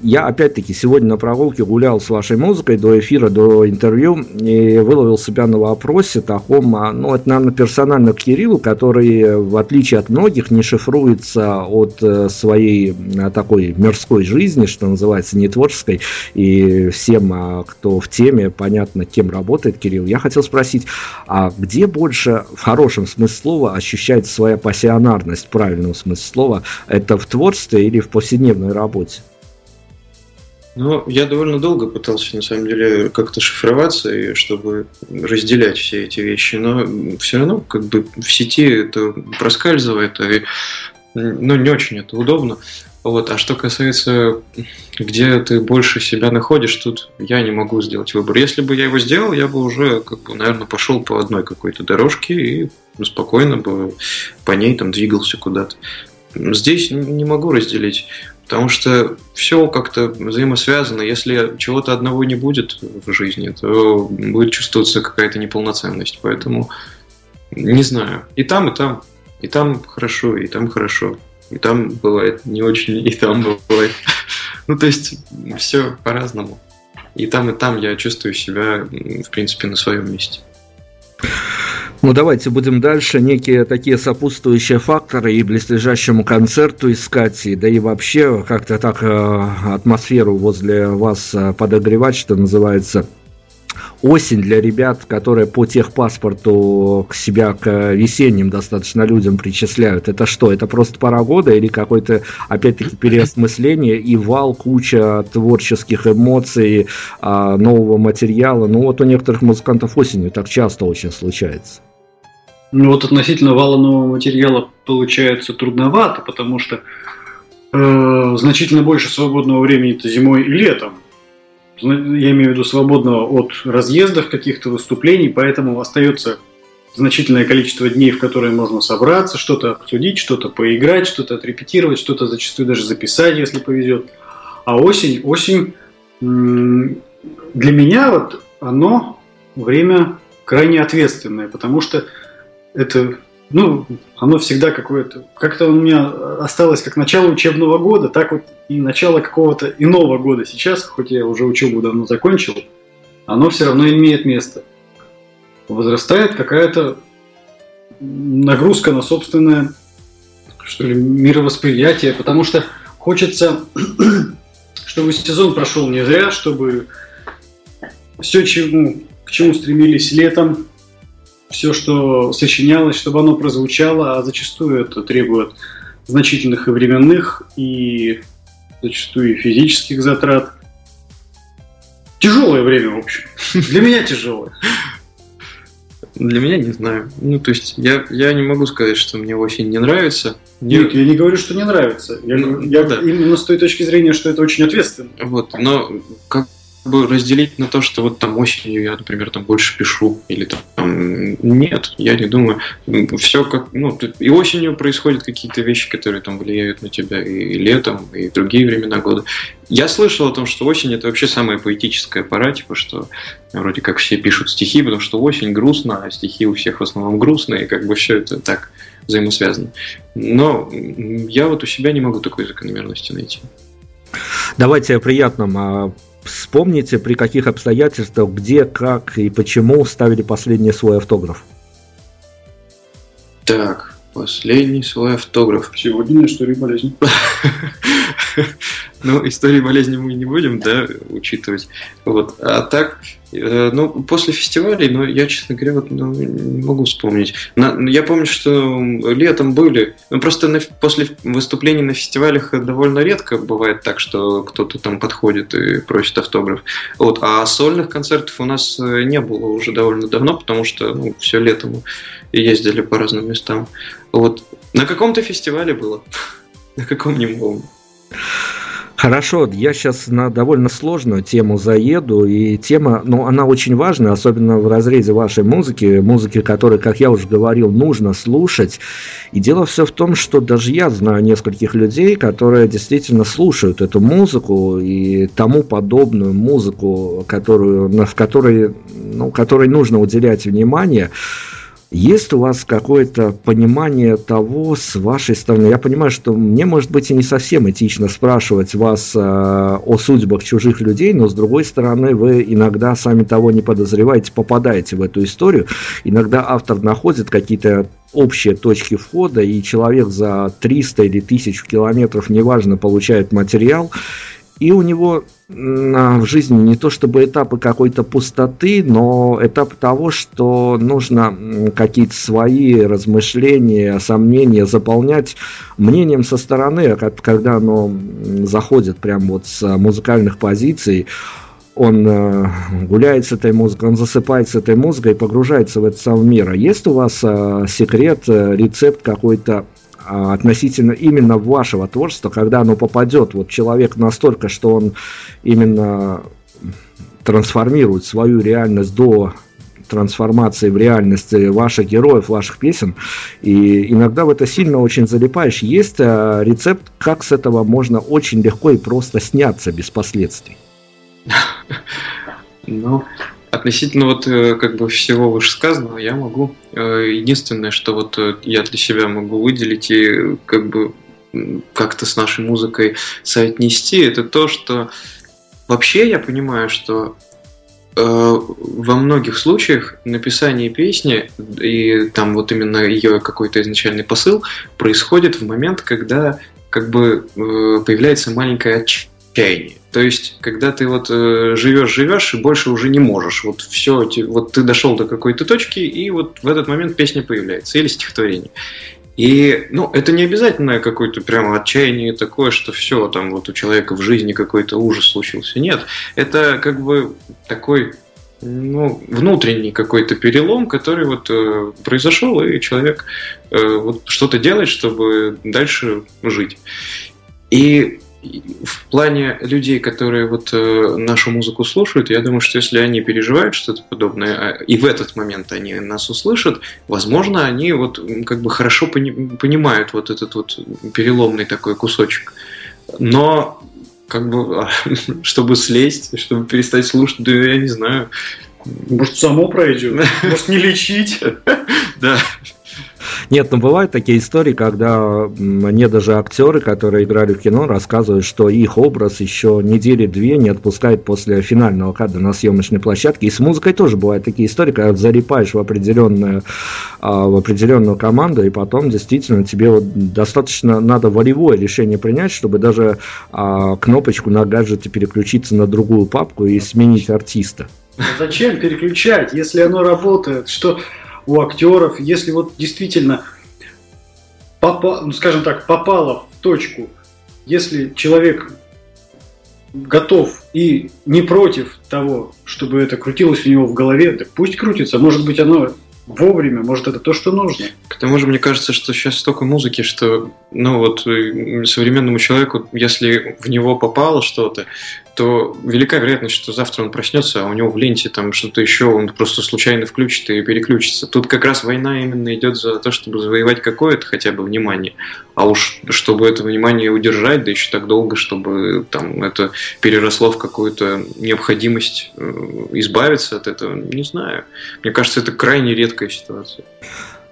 Я опять-таки сегодня на прогулке гулял с вашей музыкой до эфира, до интервью и выловил себя на вопросе таком, а, ну, это, наверное, персонально к Кириллу, который, в отличие от многих, не шифруется от э, своей э, такой мирской жизни, что называется, не творческой, и всем, а, кто в теме, понятно, кем работает Кирилл. Я хотел спросить, а где больше, в хорошем смысле слова, ощущается своя пассионарность, в правильном смысле слова, это в творчестве или в повседневной работе? Ну, я довольно долго пытался, на самом деле, как-то шифроваться, и чтобы разделять все эти вещи, но все равно как бы в сети это проскальзывает, и ну, не очень это удобно. Вот. А что касается, где ты больше себя находишь, тут я не могу сделать выбор. Если бы я его сделал, я бы уже, как бы, наверное, пошел по одной какой-то дорожке и спокойно бы по ней там двигался куда-то. Здесь не могу разделить. Потому что все как-то взаимосвязано. Если чего-то одного не будет в жизни, то будет чувствоваться какая-то неполноценность. Поэтому не знаю. И там, и там. И там хорошо, и там хорошо. И там бывает не очень, и там бывает. Ну, то есть, все по-разному. И там, и там я чувствую себя, в принципе, на своем месте. Ну, давайте будем дальше некие такие сопутствующие факторы и близлежащему концерту искать, и, да и вообще как-то так э, атмосферу возле вас э, подогревать, что называется. Осень для ребят, которые по техпаспорту к себя к весенним достаточно людям причисляют, это что? Это просто пора года или какой-то, опять-таки, переосмысление и вал, куча творческих эмоций, а, нового материала? Ну вот у некоторых музыкантов осенью так часто очень случается. Ну вот относительно вала нового материала получается трудновато, потому что э, значительно больше свободного времени это зимой и летом я имею в виду свободного от разъездов, каких-то выступлений, поэтому остается значительное количество дней, в которые можно собраться, что-то обсудить, что-то поиграть, что-то отрепетировать, что-то зачастую даже записать, если повезет. А осень, осень для меня вот оно время крайне ответственное, потому что это ну, оно всегда какое-то... Как-то у меня осталось как начало учебного года, так вот и начало какого-то иного года сейчас, хоть я уже учебу давно закончил, оно все равно имеет место. Возрастает какая-то нагрузка на собственное что ли, мировосприятие, потому что хочется, чтобы сезон прошел не зря, чтобы все, чему, к чему стремились летом, все, что сочинялось, чтобы оно прозвучало, а зачастую это требует значительных и временных, и зачастую и физических затрат. Тяжелое время, в общем. Для меня тяжелое. Для меня не знаю. Ну, то есть, я, я не могу сказать, что мне очень не нравится. Нет, я не говорю, что не нравится. Я, ну, я да. именно с той точки зрения, что это очень ответственно. Вот, но как бы разделить на то, что вот там осенью я, например, там больше пишу, или там нет, я не думаю. Все как, ну, и осенью происходят какие-то вещи, которые там влияют на тебя и летом, и другие времена года. Я слышал о том, что осень это вообще самая поэтическая пора, типа, что вроде как все пишут стихи, потому что осень грустно, а стихи у всех в основном грустные, и как бы все это так взаимосвязано. Но я вот у себя не могу такой закономерности найти. Давайте о приятном. А Вспомните, при каких обстоятельствах, где, как и почему ставили последний свой автограф. Так, последний свой автограф. Сегодня история болезни. Ну, истории болезни мы не будем, да, учитывать. Вот. А так, ну, после фестивалей, ну, я, честно говоря, вот, ну, не могу вспомнить. На, я помню, что летом были, ну, просто на, после выступлений на фестивалях довольно редко бывает так, что кто-то там подходит и просит автограф. Вот. А сольных концертов у нас э, не было уже довольно давно, потому что, ну, все лето мы ездили по разным местам. Вот. На каком-то фестивале было. На каком не помню. Хорошо, я сейчас на довольно сложную тему заеду, и тема, ну, она очень важная, особенно в разрезе вашей музыки, музыки, которой, как я уже говорил, нужно слушать. И дело все в том, что даже я знаю нескольких людей, которые действительно слушают эту музыку и тому подобную музыку, которую, в которой, ну, которой нужно уделять внимание. Есть у вас какое-то понимание того с вашей стороны? Я понимаю, что мне, может быть, и не совсем этично спрашивать вас э, о судьбах чужих людей, но с другой стороны, вы иногда, сами того не подозреваете, попадаете в эту историю. Иногда автор находит какие-то общие точки входа, и человек за 300 или 1000 километров, неважно, получает материал, и у него в жизни не то чтобы этапы какой-то пустоты, но этап того, что нужно какие-то свои размышления, сомнения заполнять мнением со стороны, а когда оно заходит прямо вот с музыкальных позиций, он э, гуляет с этой музыкой, он засыпает с этой музыкой и погружается в этот самый мир. А есть у вас секрет, э, рецепт какой-то а, относительно именно вашего творчества, когда оно попадет, вот человек настолько, что он именно трансформирует свою реальность до трансформации в реальности ваших героев, ваших песен. И иногда в это сильно очень залипаешь. Есть э, рецепт, как с этого можно очень легко и просто сняться без последствий? Ну, Относительно вот э, как бы всего вышесказанного я могу э, единственное, что вот э, я для себя могу выделить и как бы как-то с нашей музыкой соотнести, это то, что вообще я понимаю, что во многих случаях написание песни и там вот именно ее какой-то изначальный посыл происходит в момент, когда как бы появляется маленькое отчаяние отчаянии. То есть, когда ты вот э, живешь, живешь, и больше уже не можешь. Вот все, вот ты дошел до какой-то точки, и вот в этот момент песня появляется, или стихотворение. И, ну, это не обязательно какое-то прямо отчаяние такое, что все, там вот у человека в жизни какой-то ужас случился. Нет, это как бы такой ну, внутренний какой-то перелом, который вот э, произошел, и человек э, вот что-то делает, чтобы дальше жить. И в плане людей, которые вот э, нашу музыку слушают, я думаю, что если они переживают что-то подобное, а, и в этот момент они нас услышат, возможно, они вот как бы хорошо пони- понимают вот этот вот переломный такой кусочек. Но как бы, чтобы слезть, чтобы перестать слушать, да я не знаю. Может, само пройдет? Может, не лечить? Да. Нет, ну бывают такие истории, когда мне даже актеры, которые играли в кино, рассказывают, что их образ еще недели-две не отпускает после финального кадра на съемочной площадке. И с музыкой тоже бывают такие истории, когда залипаешь в определенную, а, в определенную команду, и потом действительно тебе вот достаточно надо волевое решение принять, чтобы даже а, кнопочку на гаджете переключиться на другую папку и сменить артиста. Зачем переключать, если оно работает? Что у актеров, если вот действительно, попа, ну, скажем так, попало в точку, если человек готов и не против того, чтобы это крутилось у него в голове, так пусть крутится. Может быть, оно вовремя, может, это то, что нужно. К тому же, мне кажется, что сейчас столько музыки, что, ну, вот э, современному человеку, если в него попало что-то, то велика вероятность, что завтра он проснется, а у него в ленте там что-то еще, он просто случайно включит и переключится. Тут как раз война именно идет за то, чтобы завоевать какое-то хотя бы внимание. А уж чтобы это внимание удержать, да еще так долго, чтобы там это переросло в какую-то необходимость э, избавиться от этого, не знаю. Мне кажется, это крайне редкая ситуация.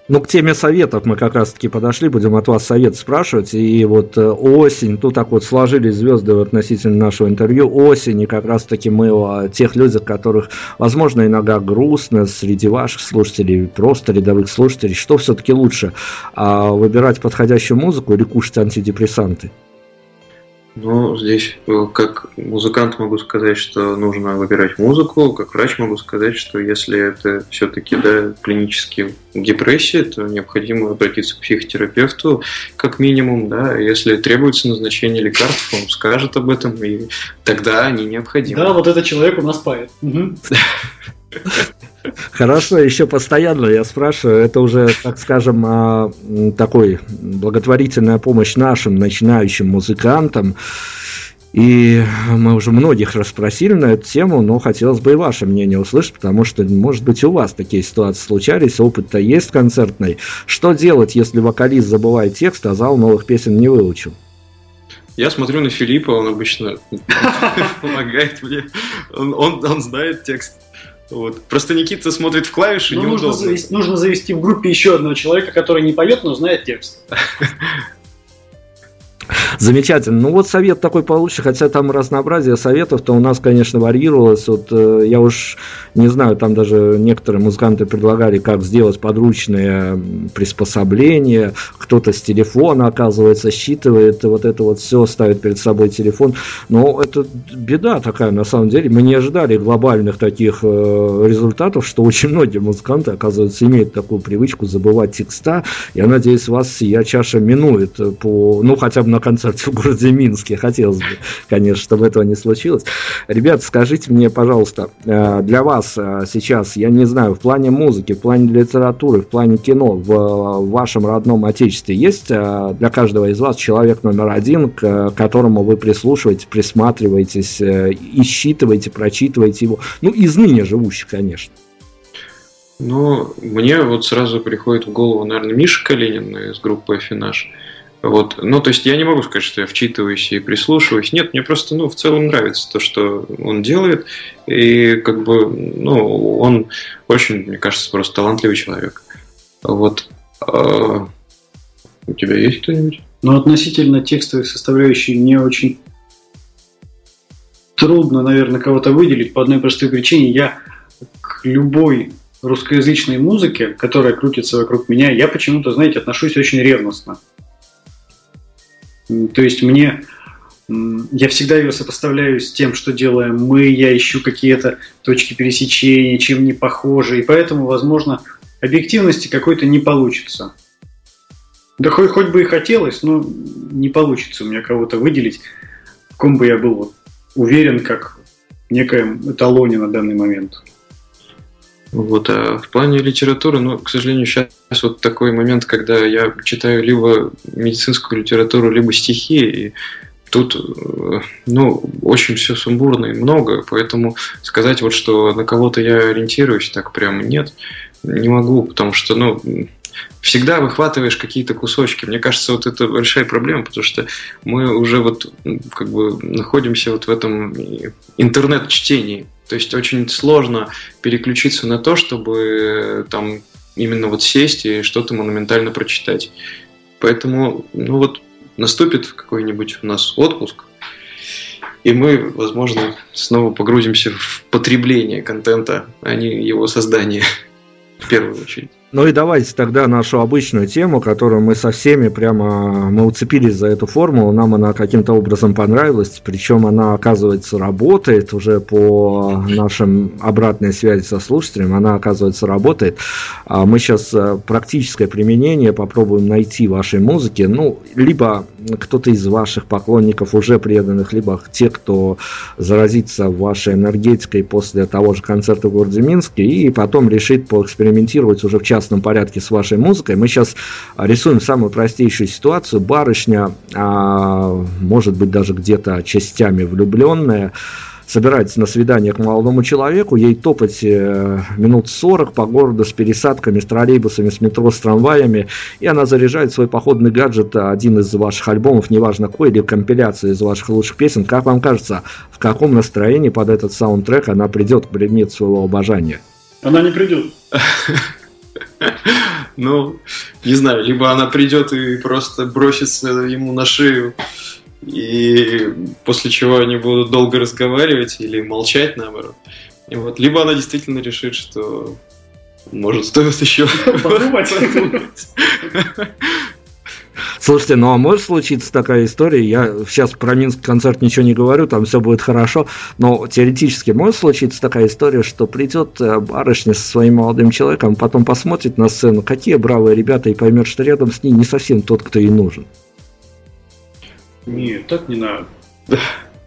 Ну, к теме советов мы как раз-таки подошли, будем от вас совет спрашивать. И вот э, осень, тут так вот сложились звезды относительно нашего интервью. Осень, и как раз-таки мы о тех людях, которых, возможно, иногда грустно среди ваших слушателей, просто рядовых слушателей. Что все-таки лучше, а выбирать подходящую музыку или кушать антидепрессанты? Ну, здесь э, как музыкант могу сказать, что нужно выбирать музыку, как врач могу сказать, что если это все-таки да, клинически депрессия, то необходимо обратиться к психотерапевту как минимум, да, если требуется назначение лекарств, он скажет об этом, и тогда они необходимы. Да, вот этот человек у нас пает. Хорошо, еще постоянно я спрашиваю, это уже, так скажем, а, такой благотворительная помощь нашим начинающим музыкантам. И мы уже многих расспросили на эту тему, но хотелось бы и ваше мнение услышать, потому что, может быть, у вас такие ситуации случались, опыт-то есть концертный. Что делать, если вокалист забывает текст, а зал новых песен не выучил? Я смотрю на Филиппа, он обычно помогает мне. Он, он, он знает текст. Вот. Просто Никита смотрит в клавиши, ну, нужно завести, нужно завести в группе еще одного человека, который не поет, но знает текст. Замечательно. Ну вот совет такой получше, хотя там разнообразие советов-то у нас, конечно, варьировалось. Вот э, я уж не знаю, там даже некоторые музыканты предлагали, как сделать подручные приспособления. Кто-то с телефона, оказывается, считывает вот это вот все, ставит перед собой телефон. Но это беда такая, на самом деле. Мы не ожидали глобальных таких э, результатов, что очень многие музыканты, оказывается, имеют такую привычку забывать текста. Я надеюсь, вас сия чаша минует по, ну, хотя бы на концерте в городе Минске. Хотелось бы, конечно, чтобы этого не случилось. Ребят, скажите мне, пожалуйста, э, для вас э, сейчас, я не знаю, в плане музыки, в плане литературы, в плане кино, в вашем родном отечестве есть э, для каждого из вас человек номер один, к которому вы прислушиваетесь, присматриваетесь, и прочитываете его, ну, из ныне живущих, конечно. Ну, мне вот сразу приходит в голову, наверное, Миша Калинин из группы «Афинаж». Вот. Ну, то есть я не могу сказать, что я вчитываюсь и прислушиваюсь. Нет, мне просто, ну, в целом нравится то, что он делает. И как бы, ну, он очень, мне кажется, просто талантливый человек. Вот. А у тебя есть кто-нибудь? Ну, относительно текстовых составляющих мне очень трудно, наверное, кого-то выделить по одной простой причине. Я к любой русскоязычной музыке, которая крутится вокруг меня, я почему-то, знаете, отношусь очень ревностно. То есть мне я всегда ее сопоставляю с тем, что делаем мы, я ищу какие-то точки пересечения, чем не похожи, и поэтому, возможно, объективности какой-то не получится. Да хоть, хоть бы и хотелось, но не получится у меня кого-то выделить, в ком бы я был уверен, как в некоем эталоне на данный момент. Вот, а в плане литературы, ну, к сожалению, сейчас вот такой момент, когда я читаю либо медицинскую литературу, либо стихи, и тут, э, ну, очень все сумбурно и много, поэтому сказать вот, что на кого-то я ориентируюсь, так прямо нет, не могу, потому что, ну, всегда выхватываешь какие-то кусочки. Мне кажется, вот это большая проблема, потому что мы уже вот как бы находимся вот в этом интернет-чтении. То есть очень сложно переключиться на то, чтобы там именно вот сесть и что-то монументально прочитать. Поэтому, ну вот, наступит какой-нибудь у нас отпуск, и мы, возможно, снова погрузимся в потребление контента, а не его создание в первую очередь. Ну и давайте тогда нашу обычную тему, которую мы со всеми прямо, мы уцепились за эту формулу, нам она каким-то образом понравилась, причем она, оказывается, работает уже по нашим обратной связи со слушателем, она, оказывается, работает. А мы сейчас э, практическое применение попробуем найти вашей музыки, ну, либо кто-то из ваших поклонников уже преданных, либо те, кто заразится вашей энергетикой после того же концерта в городе Минске, и потом решит поэкспериментировать уже в частном порядке с вашей музыкой. Мы сейчас рисуем самую простейшую ситуацию. Барышня, а, может быть, даже где-то частями влюбленная, собирается на свидание к молодому человеку, ей топать э, минут 40 по городу с пересадками, с троллейбусами, с метро, с трамваями, и она заряжает свой походный гаджет, один из ваших альбомов, неважно какой, или компиляцию из ваших лучших песен. Как вам кажется, в каком настроении под этот саундтрек она придет к предмету своего обожания? Она не придет. Ну, не знаю, либо она придет и просто бросится ему на шею, и после чего они будут долго разговаривать или молчать, наоборот. И вот, либо она действительно решит, что может стоит еще подумать. Слушайте, ну а может случиться такая история, я сейчас про Минск концерт ничего не говорю, там все будет хорошо, но теоретически может случиться такая история, что придет э, барышня со своим молодым человеком, потом посмотрит на сцену, какие бравые ребята, и поймет, что рядом с ней не совсем тот, кто ей нужен. Нет, так не надо.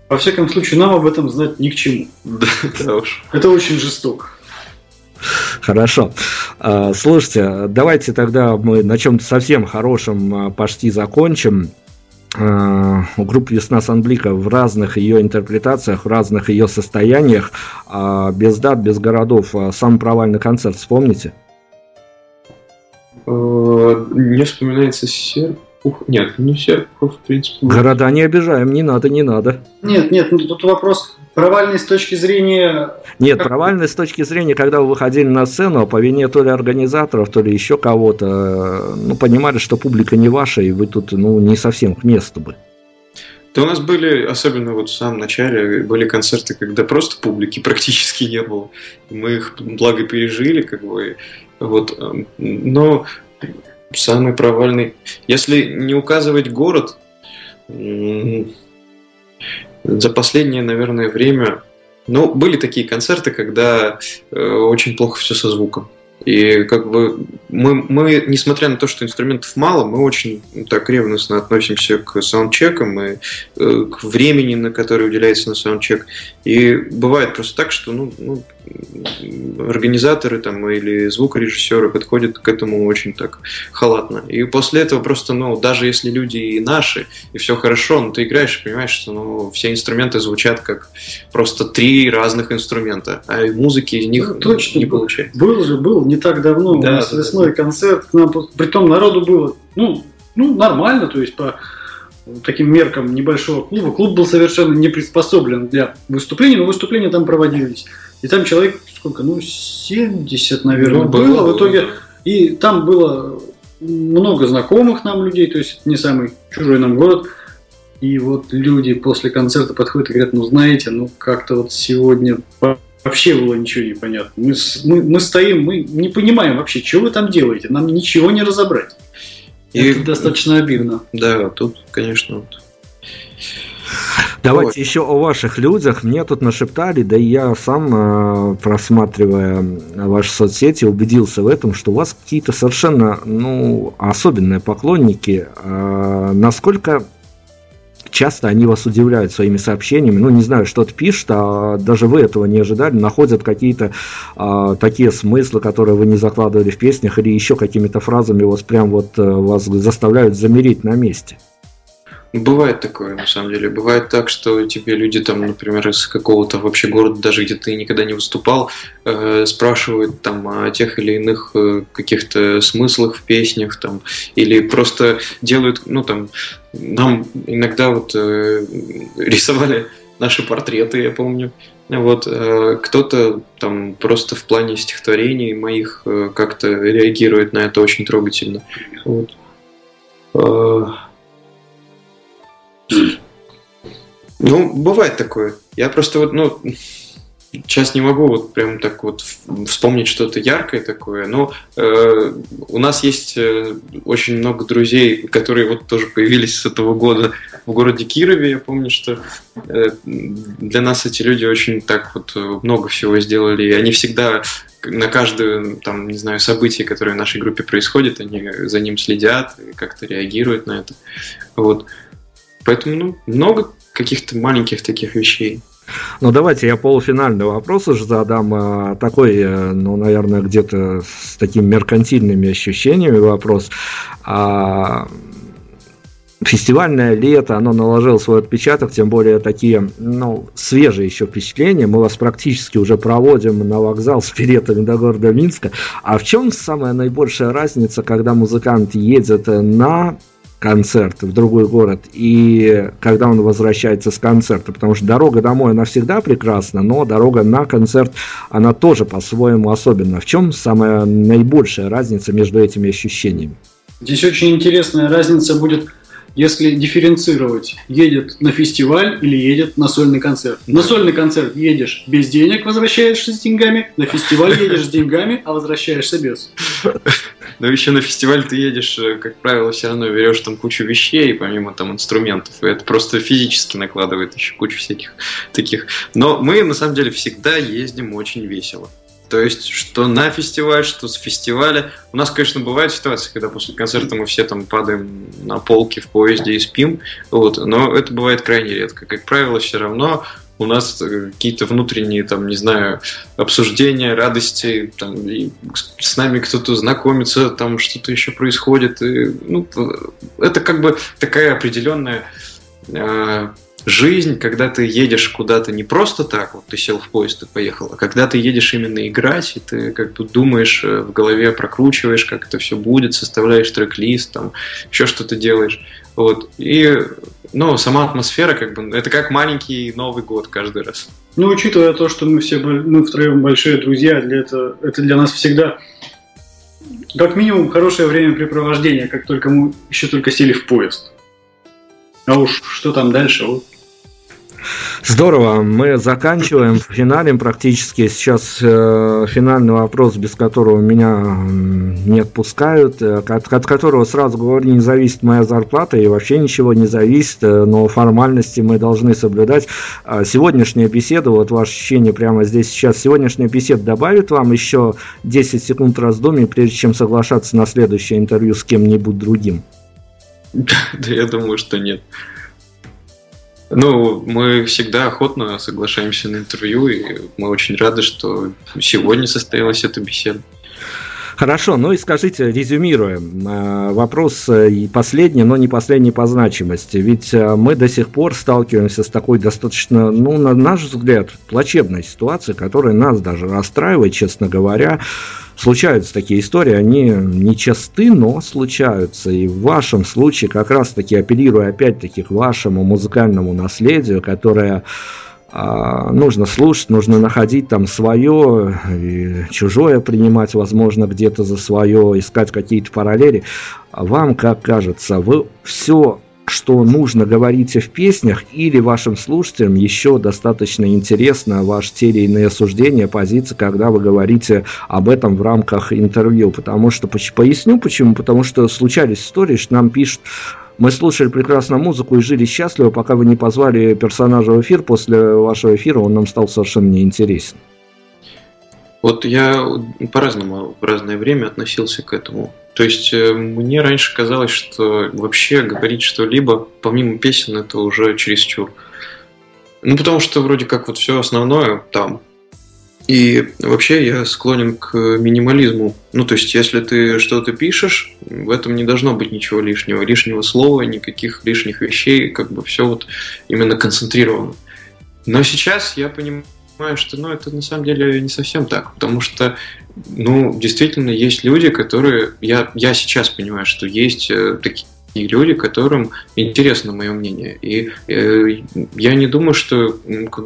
Во всяком случае, нам об этом знать ни к чему. Да, уж. Это очень жестоко. Хорошо. А, слушайте, давайте тогда мы на чем-то совсем хорошем а, почти закончим. А, у группы «Весна Санблика» в разных ее интерпретациях, в разных ее состояниях, без дат, без городов. Самый провальный концерт вспомните? Не вспоминается серп. Ух, нет, не Серпухов, в принципе. Города не обижаем, не надо, не надо. Нет, нет, ну тут вопрос провальный с точки зрения... Нет, как... провальный с точки зрения, когда вы выходили на сцену, по вине то ли организаторов, то ли еще кого-то, ну, понимали, что публика не ваша, и вы тут, ну, не совсем к месту бы. Да у нас были, особенно вот в самом начале, были концерты, когда просто публики практически не было. Мы их, благо, пережили, как бы, вот, эм, но самый провальный... Если не указывать город, за последнее, наверное, время... Ну, были такие концерты, когда э, очень плохо все со звуком. И как бы мы, мы, несмотря на то, что инструментов мало, мы очень так ревностно относимся к саундчекам и э, к времени, на которое уделяется на саундчек. И бывает просто так, что ну, ну, организаторы там или звукорежиссеры подходят к этому очень так халатно. И после этого просто, ну, даже если люди и наши, и все хорошо, ну, ты играешь и понимаешь, что ну, все инструменты звучат как просто три разных инструмента, а музыки из них ну, точно не получается. Был же, был не так давно, да, у нас да, весной да. концерт, к нам, притом народу было, ну, ну, нормально, то есть по таким меркам небольшого клуба. Клуб был совершенно не приспособлен для выступлений, но выступления там проводились. И там человек, сколько, ну, 70, наверное, ну, было, было в итоге. И там было много знакомых нам людей, то есть не самый чужой нам город. И вот люди после концерта подходят и говорят, ну знаете, ну как-то вот сегодня вообще было ничего не понятно. Мы, мы, мы стоим, мы не понимаем вообще, что вы там делаете, нам ничего не разобрать. И, Это достаточно обидно. Да, тут, конечно, вот. Давайте вот. еще о ваших людях. Мне тут нашептали, да и я сам, э, просматривая ваши соцсети, убедился в этом, что у вас какие-то совершенно ну, особенные поклонники. Э, насколько часто они вас удивляют своими сообщениями, ну, не знаю, что-то пишут, а даже вы этого не ожидали, находят какие-то а, такие смыслы, которые вы не закладывали в песнях, или еще какими-то фразами вас прям вот э, вас заставляют замереть на месте. Бывает такое, на самом деле. Бывает так, что тебе люди там, например, из какого-то вообще города, даже где ты никогда не выступал, э, спрашивают там о тех или иных э, каких-то смыслах в песнях, там, или просто делают, ну там, нам иногда вот э, рисовали наши портреты, я помню. Вот э, кто-то там просто в плане стихотворений моих э, как-то реагирует на это очень трогательно. Вот. Ну, бывает такое. Я просто вот, ну, сейчас не могу вот прям так вот вспомнить что-то яркое такое, но э, у нас есть э, очень много друзей, которые вот тоже появились с этого года в городе Кирове. Я помню, что э, для нас эти люди очень так вот много всего сделали, и они всегда на каждое, там, не знаю, событие, которое в нашей группе происходит, они за ним следят как-то реагируют на это. Вот. Поэтому ну, много каких-то маленьких таких вещей. Ну, давайте я полуфинальный вопрос уже задам. А, такой, э, ну, наверное, где-то с такими меркантильными ощущениями вопрос. А, фестивальное лето, оно наложило свой отпечаток, тем более такие, ну, свежие еще впечатления. Мы вас практически уже проводим на вокзал с билетами до города Минска. А в чем самая наибольшая разница, когда музыкант едет на концерт в другой город, и когда он возвращается с концерта, потому что дорога домой, она всегда прекрасна, но дорога на концерт, она тоже по-своему особенна. В чем самая наибольшая разница между этими ощущениями? Здесь очень интересная разница будет если дифференцировать, едет на фестиваль или едет на сольный концерт. На сольный концерт едешь без денег, возвращаешься с деньгами, на фестиваль едешь с деньгами, а возвращаешься без. Но еще на фестиваль ты едешь, э, как правило, все равно берешь там кучу вещей, помимо там инструментов, и это просто физически накладывает еще кучу всяких таких. Но мы, на самом деле, всегда ездим очень весело. То есть, что на фестиваль, что с фестиваля. У нас, конечно, бывают ситуации, когда после концерта мы все там падаем на полке в поезде и спим, вот, но это бывает крайне редко. Как правило, все равно у нас э, какие-то внутренние, там, не знаю, обсуждения, радости, там, и с нами кто-то знакомится, там что-то еще происходит. И, ну, это как бы такая определенная э, жизнь, когда ты едешь куда-то не просто так, вот ты сел в поезд и поехал, а когда ты едешь именно играть, и ты как бы думаешь э, в голове, прокручиваешь, как это все будет, составляешь трек-лист, там, еще что-то делаешь. Вот. И, ну, сама атмосфера, как бы, это как маленький Новый год каждый раз. Ну, учитывая то, что мы все, мы втроем большие друзья, для этого, это для нас всегда как минимум хорошее времяпрепровождение, как только мы еще только сели в поезд. А уж что там дальше, вот Здорово, мы заканчиваем, финалем практически. Сейчас э, финальный вопрос, без которого меня не отпускают, э, от, от которого сразу говорю, не зависит моя зарплата и вообще ничего не зависит, э, но формальности мы должны соблюдать. А сегодняшняя беседа, вот ваше ощущение прямо здесь сейчас, сегодняшняя беседа добавит вам еще 10 секунд раздумий, прежде чем соглашаться на следующее интервью с кем-нибудь другим? Да я думаю, что нет. Ну, мы всегда охотно соглашаемся на интервью, и мы очень рады, что сегодня состоялась эта беседа. Хорошо, ну и скажите, резюмируем, э, вопрос э, последний, но не последний по значимости. Ведь э, мы до сих пор сталкиваемся с такой достаточно, ну, на наш взгляд, плачевной ситуацией, которая нас даже расстраивает, честно говоря. Случаются такие истории, они нечасты, но случаются. И в вашем случае, как раз-таки апеллируя опять-таки к вашему музыкальному наследию, которое а, нужно слушать, нужно находить там свое, и чужое принимать, возможно, где-то за свое, искать какие-то параллели. Вам, как кажется, вы все что нужно говорите в песнях, или вашим слушателям еще достаточно интересно ваши те или иные суждения, позиции, когда вы говорите об этом в рамках интервью. Потому что, поясню почему, потому что случались истории, что нам пишут Мы слушали прекрасную музыку и жили счастливо, пока вы не позвали персонажа в эфир. После вашего эфира он нам стал совершенно неинтересен. Вот я по-разному в разное время относился к этому. То есть э, мне раньше казалось, что вообще говорить что-либо помимо песен это уже чересчур. Ну, потому что вроде как вот все основное там. И вообще я склонен к минимализму. Ну, то есть, если ты что-то пишешь, в этом не должно быть ничего лишнего. Лишнего слова, никаких лишних вещей, как бы все вот именно концентрировано. Но сейчас я понимаю, что ну, это на самом деле не совсем так, потому что ну, действительно есть люди, которые... Я, я сейчас понимаю, что есть э, такие и люди, которым интересно мое мнение. И э, я не думаю, что...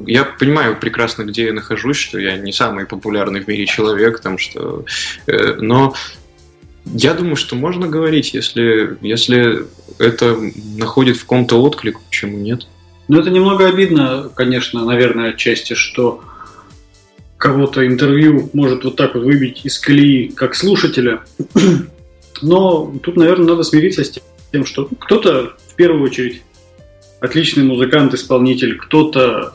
Я понимаю прекрасно, где я нахожусь, что я не самый популярный в мире человек, там, что... Э, но я думаю, что можно говорить, если, если это находит в каком-то отклик, почему нет. Ну, это немного обидно, конечно, наверное, отчасти, что кого-то интервью может вот так вот выбить из колеи как слушателя. Но тут, наверное, надо смириться с тем, что кто-то в первую очередь отличный музыкант, исполнитель, кто-то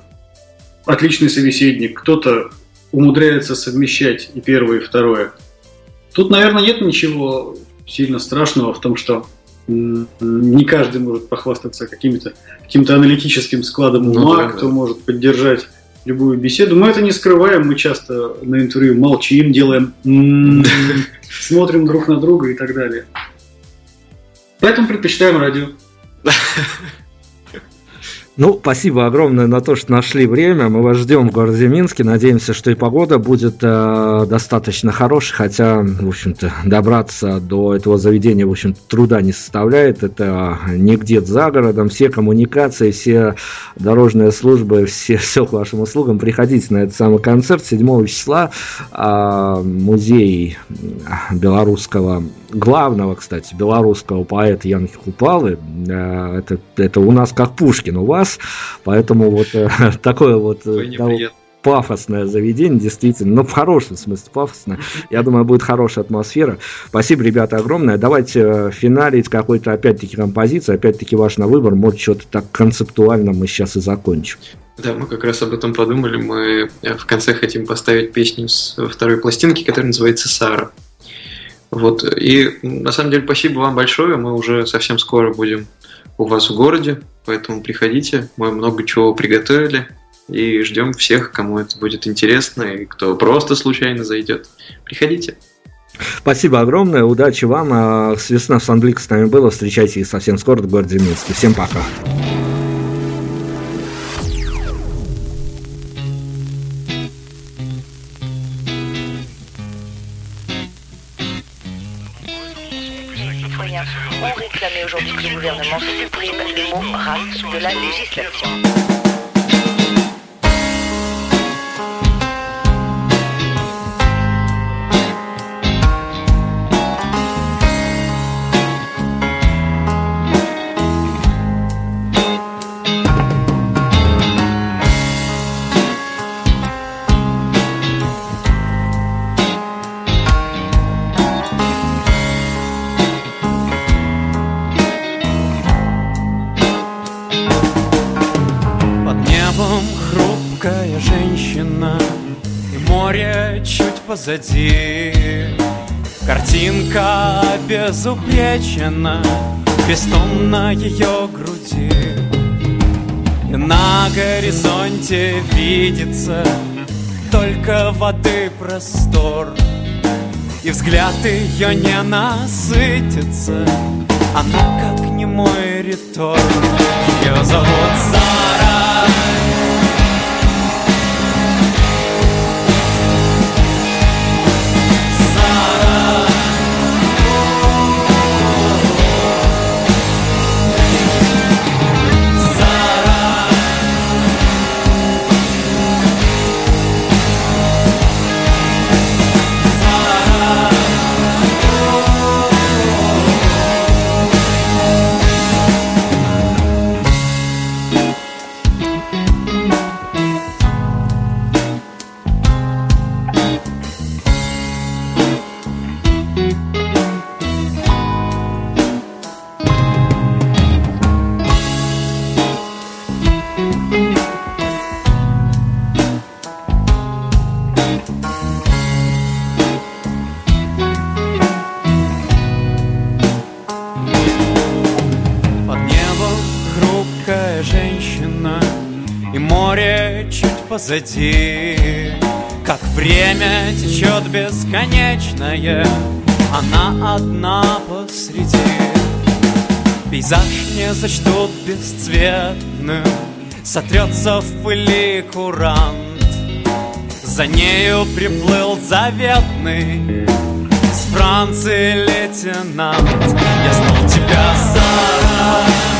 отличный собеседник, кто-то умудряется совмещать и первое, и второе. Тут, наверное, нет ничего сильно страшного в том, что не каждый может похвастаться каким-то каким аналитическим складом ну ума, ну, да, кто да. может поддержать любую беседу. Мы это не скрываем, мы часто на интервью молчим, делаем смотрим друг на друга и так далее. Поэтому предпочитаем радио. Ну, спасибо огромное на то, что нашли время. Мы вас ждем в городе Минске. Надеемся, что и погода будет э, достаточно хорошей, хотя, в общем-то, добраться до этого заведения, в общем труда не составляет. Это не где-то за городом. Все коммуникации, все дорожные службы, все, все к вашим услугам. Приходите на этот самый концерт 7 числа. Э, музей белорусского главного, кстати, белорусского поэта Янки Купалы. Э, это, это у нас как Пушкин у вас, поэтому вот э, такое вот э, пафосное заведение, действительно, но в хорошем смысле пафосное. Я думаю, будет хорошая атмосфера. Спасибо, ребята, огромное. Давайте финалить какой-то, опять-таки, композицию, опять-таки, ваш на выбор, может, что-то так концептуально мы сейчас и закончим. Да, мы как раз об этом подумали. Мы в конце хотим поставить песню с второй пластинки, которая называется «Сара». Вот. И на самом деле спасибо вам большое. Мы уже совсем скоро будем у вас в городе, поэтому приходите. Мы много чего приготовили и ждем всех, кому это будет интересно и кто просто случайно зайдет. Приходите. Спасибо огромное, удачи вам. А, с весна в Санблик с нами было. Встречайте совсем скоро в городе Минске. Всем пока. Позади. Картинка безупречена Крестом на ее груди. И на горизонте видится Только воды простор И взгляд ее не насытится. Она как не мой ритор Ее зовут Сара позади Как время течет бесконечное Она одна посреди. Пейзаж не сочтут бесцветным Сотрется в пыли курант. За нею приплыл заветный С Франции лейтенант. Я знал тебя, Сара